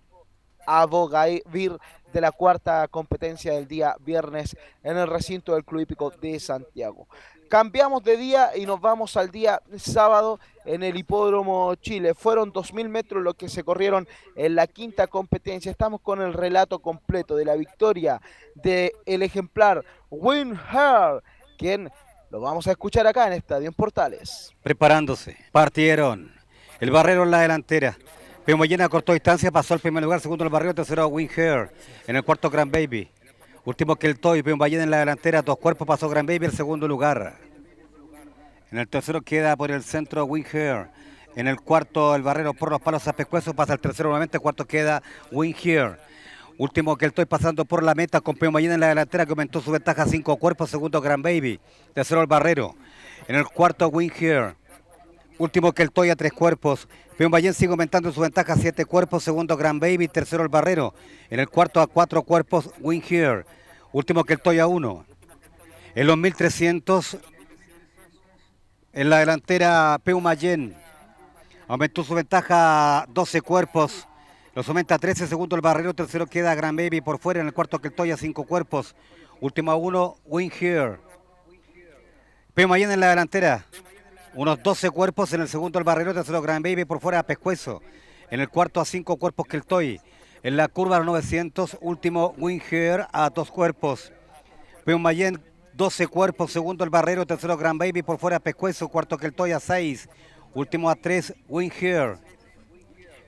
Abogaivir de la cuarta competencia del día viernes en el recinto del Club Hípico de Santiago. Cambiamos de día y nos vamos al día sábado en el Hipódromo Chile. Fueron 2.000 metros lo que se corrieron en la quinta competencia. Estamos con el relato completo de la victoria del el ejemplar Win Her, quien lo vamos a escuchar acá en Estadio en Portales. Preparándose, partieron. El barrero en la delantera. Pemo llena cortó distancia, pasó al primer lugar, segundo el barrero, tercero Win Hair. En el cuarto Grand Baby. Último que el Toy, Pemo Ballena en la delantera, dos cuerpos pasó Grand Baby el segundo lugar. En el tercero queda por el centro Win Hair. En el cuarto el barrero por los palos a pescuezos, pasa el tercero nuevamente, cuarto queda Win Here. Último que el Toy pasando por la meta con Pemo Ballena en la delantera que aumentó su ventaja a cinco cuerpos, segundo Grand Baby. Tercero el barrero. En el cuarto Win Here. Último que el Toy a tres cuerpos. Peón Ballén sigue aumentando su ventaja siete cuerpos. Segundo Grand Baby. Tercero el Barrero. En el cuarto a cuatro cuerpos Win Here. Último que el Toy a uno. En los 1300. En la delantera Peu Mayen. Aumentó su ventaja a 12 cuerpos. Los aumenta a 13. Segundo el Barrero. Tercero queda Grand Baby por fuera. En el cuarto que el Toy a cinco cuerpos. Último a uno Win Here. Peu Mayen en la delantera. Unos 12 cuerpos en el segundo el barrero, tercero Grand Baby por fuera a Pescuezo. En el cuarto a cinco cuerpos que el Toy. En la curva a los 900, último Winger a dos cuerpos. Peón Mayen, 12 cuerpos, segundo el barrero, tercero Grand Baby por fuera a Pescuezo, cuarto que el Toy a 6. Último a 3, Winger.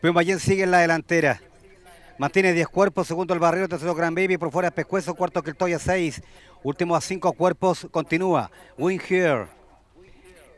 Peón Mayen sigue en la delantera. Mantiene 10 cuerpos, segundo el barrero, tercero Grand Baby por fuera Pescuezo, cuarto que el Toy a 6. Último a 5 cuerpos, continúa. Winger.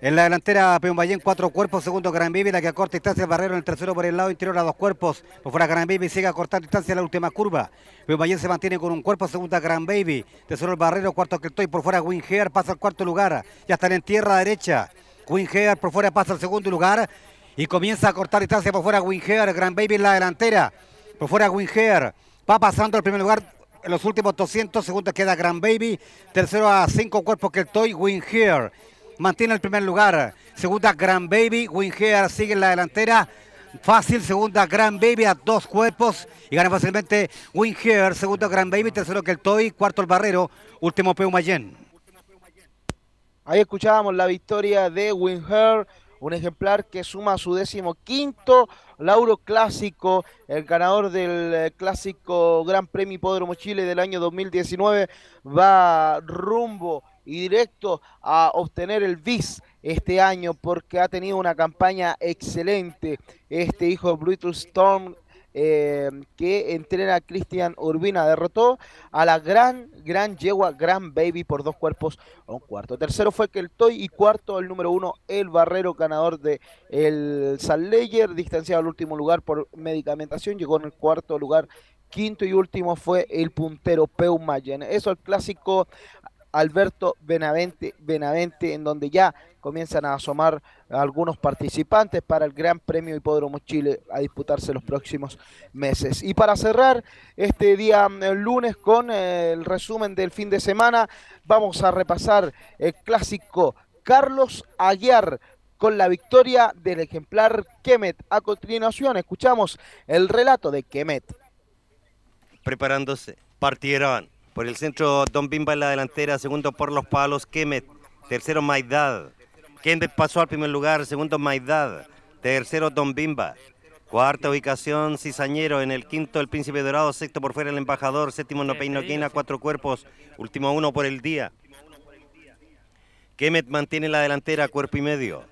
En la delantera, Peón Ballén, cuatro cuerpos. Segundo, Gran Baby, la que acorta distancia barrero. En el tercero, por el lado interior, a dos cuerpos. Por fuera, Gran Baby sigue acortando distancia en la última curva. Peón Ballén se mantiene con un cuerpo. Segunda, Gran Baby. Tercero, el barrero. Cuarto, que estoy por fuera, Wingear pasa al cuarto lugar. Ya están en tierra derecha. Wingear por fuera pasa al segundo lugar. Y comienza a cortar distancia por fuera, Wingear. Gran Baby en la delantera. Por fuera, Wingear. Va pasando al primer lugar. En los últimos 200 segundos queda Gran Baby. Tercero a cinco cuerpos que estoy, Wingear mantiene el primer lugar. Segunda, Grand Baby. Wingear sigue en la delantera. Fácil, segunda Grand Baby a dos cuerpos y gana fácilmente Wingear. Segunda Grand Baby, tercero que el Toy, cuarto el Barrero, último Peu Mayen. Ahí escuchábamos la victoria de Winher, un ejemplar que suma su décimo quinto Lauro Clásico, el ganador del eh, clásico Gran Premio Hipódromo Chile del año 2019, va rumbo y directo a obtener el bis este año porque ha tenido una campaña excelente. Este hijo de Brutal Storm eh, que entrena a Cristian Urbina derrotó a la gran, gran yegua, gran baby por dos cuerpos a un cuarto. Tercero fue que el Toy y cuarto el número uno, el Barrero, ganador de el Leyer, distanciado al último lugar por medicamentación, llegó en el cuarto lugar. Quinto y último fue el puntero Peu Mayen. Eso el clásico Alberto Benavente, Benavente, en donde ya comienzan a asomar algunos participantes para el Gran Premio Hipódromo Chile a disputarse los próximos meses. Y para cerrar este día el lunes con eh, el resumen del fin de semana, vamos a repasar el clásico Carlos Aguiar con la victoria del ejemplar Kemet. A continuación escuchamos el relato de Kemet. Preparándose, partieron por el centro, Don Bimba en la delantera. Segundo por los palos, Kemet. Tercero, Maidad. Kemet pasó al primer lugar. Segundo, Maidad. Tercero, Don Bimba. Cuarta ubicación, Cizañero. En el quinto, el Príncipe Dorado. Sexto por fuera, el Embajador. Séptimo, Nopeinoquina. Cuatro cuerpos. Último uno por el día. Kemet mantiene la delantera, cuerpo y medio.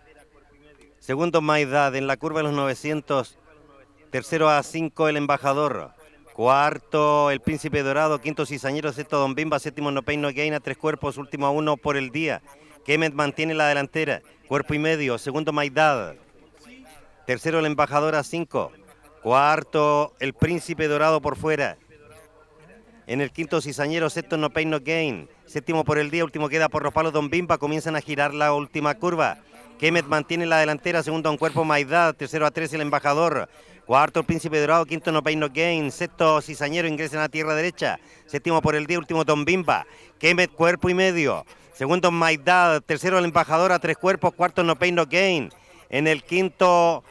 Segundo, Maidad. En la curva de los 900. Tercero a 5, el Embajador. Cuarto, el Príncipe Dorado. Quinto, Cizañero. Sexto, Don Bimba. Séptimo, Nopeino Gaina. Tres cuerpos. Último a uno por el día. Kemet mantiene la delantera. Cuerpo y medio. Segundo, Maidad. Tercero, el Embajador a cinco. Cuarto, el Príncipe Dorado por fuera. En el quinto, Cizañero, sexto, No Pain No Gain. Séptimo por el día, último queda por los palos Don Bimba. Comienzan a girar la última curva. Kemet mantiene la delantera, segundo a un cuerpo Maidad, tercero a tres el embajador. Cuarto el Príncipe Dorado, quinto No Pain No Gain, sexto Cizañero ingresa en la tierra derecha. Séptimo por el día, último Don Bimba. Kemet cuerpo y medio. Segundo Maidad, tercero el embajador a tres cuerpos, cuarto No Pain No Gain. En el quinto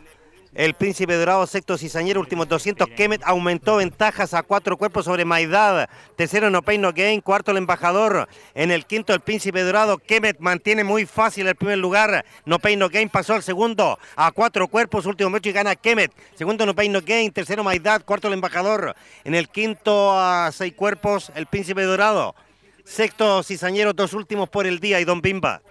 el Príncipe Dorado, sexto Cizañero, últimos 200. Kemet aumentó ventajas a cuatro cuerpos sobre Maidad. Tercero, No Pain No Gain. Cuarto, el embajador. En el quinto, el Príncipe Dorado. Kemet mantiene muy fácil el primer lugar. No Pain No Gain pasó al segundo a cuatro cuerpos. Último metro y gana Kemet. Segundo, No Pain No Gain. Tercero, Maidad. Cuarto, el embajador. En el quinto, a seis cuerpos, el Príncipe Dorado. Sexto, Cizañero, dos últimos por el día y Don Bimba.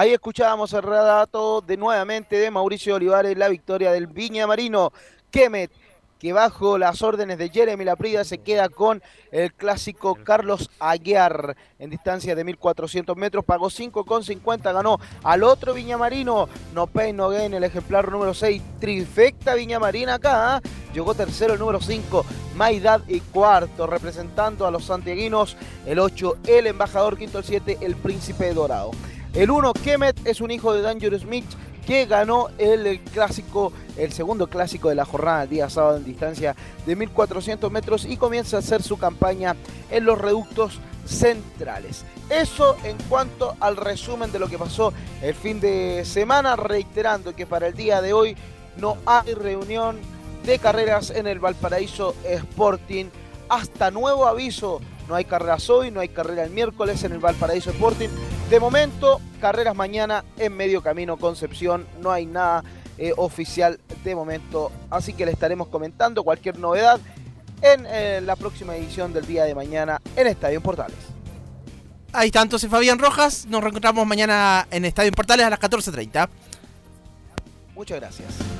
Ahí escuchábamos el relato de nuevamente de Mauricio Olivares, la victoria del Viña Marino. Kemet, que bajo las órdenes de Jeremy Laprida se queda con el clásico Carlos Aguiar en distancia de 1400 metros, pagó 5,50, ganó al otro Viñamarino, No Pain No Gain, el ejemplar número 6, trifecta Viñamarina acá, ¿ah? llegó tercero el número 5, Maidad y cuarto, representando a los santiaguinos, el 8, el embajador, quinto el 7, el príncipe dorado. El 1, Kemet, es un hijo de Dangerous Smith que ganó el, el clásico, el segundo clásico de la jornada el día sábado en distancia de 1400 metros y comienza a hacer su campaña en los reductos centrales. Eso en cuanto al resumen de lo que pasó el fin de semana, reiterando que para el día de hoy no hay reunión de carreras en el Valparaíso Sporting. Hasta nuevo aviso, no hay carreras hoy, no hay carrera el miércoles en el Valparaíso Sporting. De momento, carreras mañana en medio camino Concepción, no hay nada eh, oficial de momento, así que le estaremos comentando cualquier novedad en eh, la próxima edición del día de mañana en Estadio Portales. Ahí está entonces Fabián Rojas. Nos reencontramos mañana en Estadio Portales a las 14.30. Muchas gracias.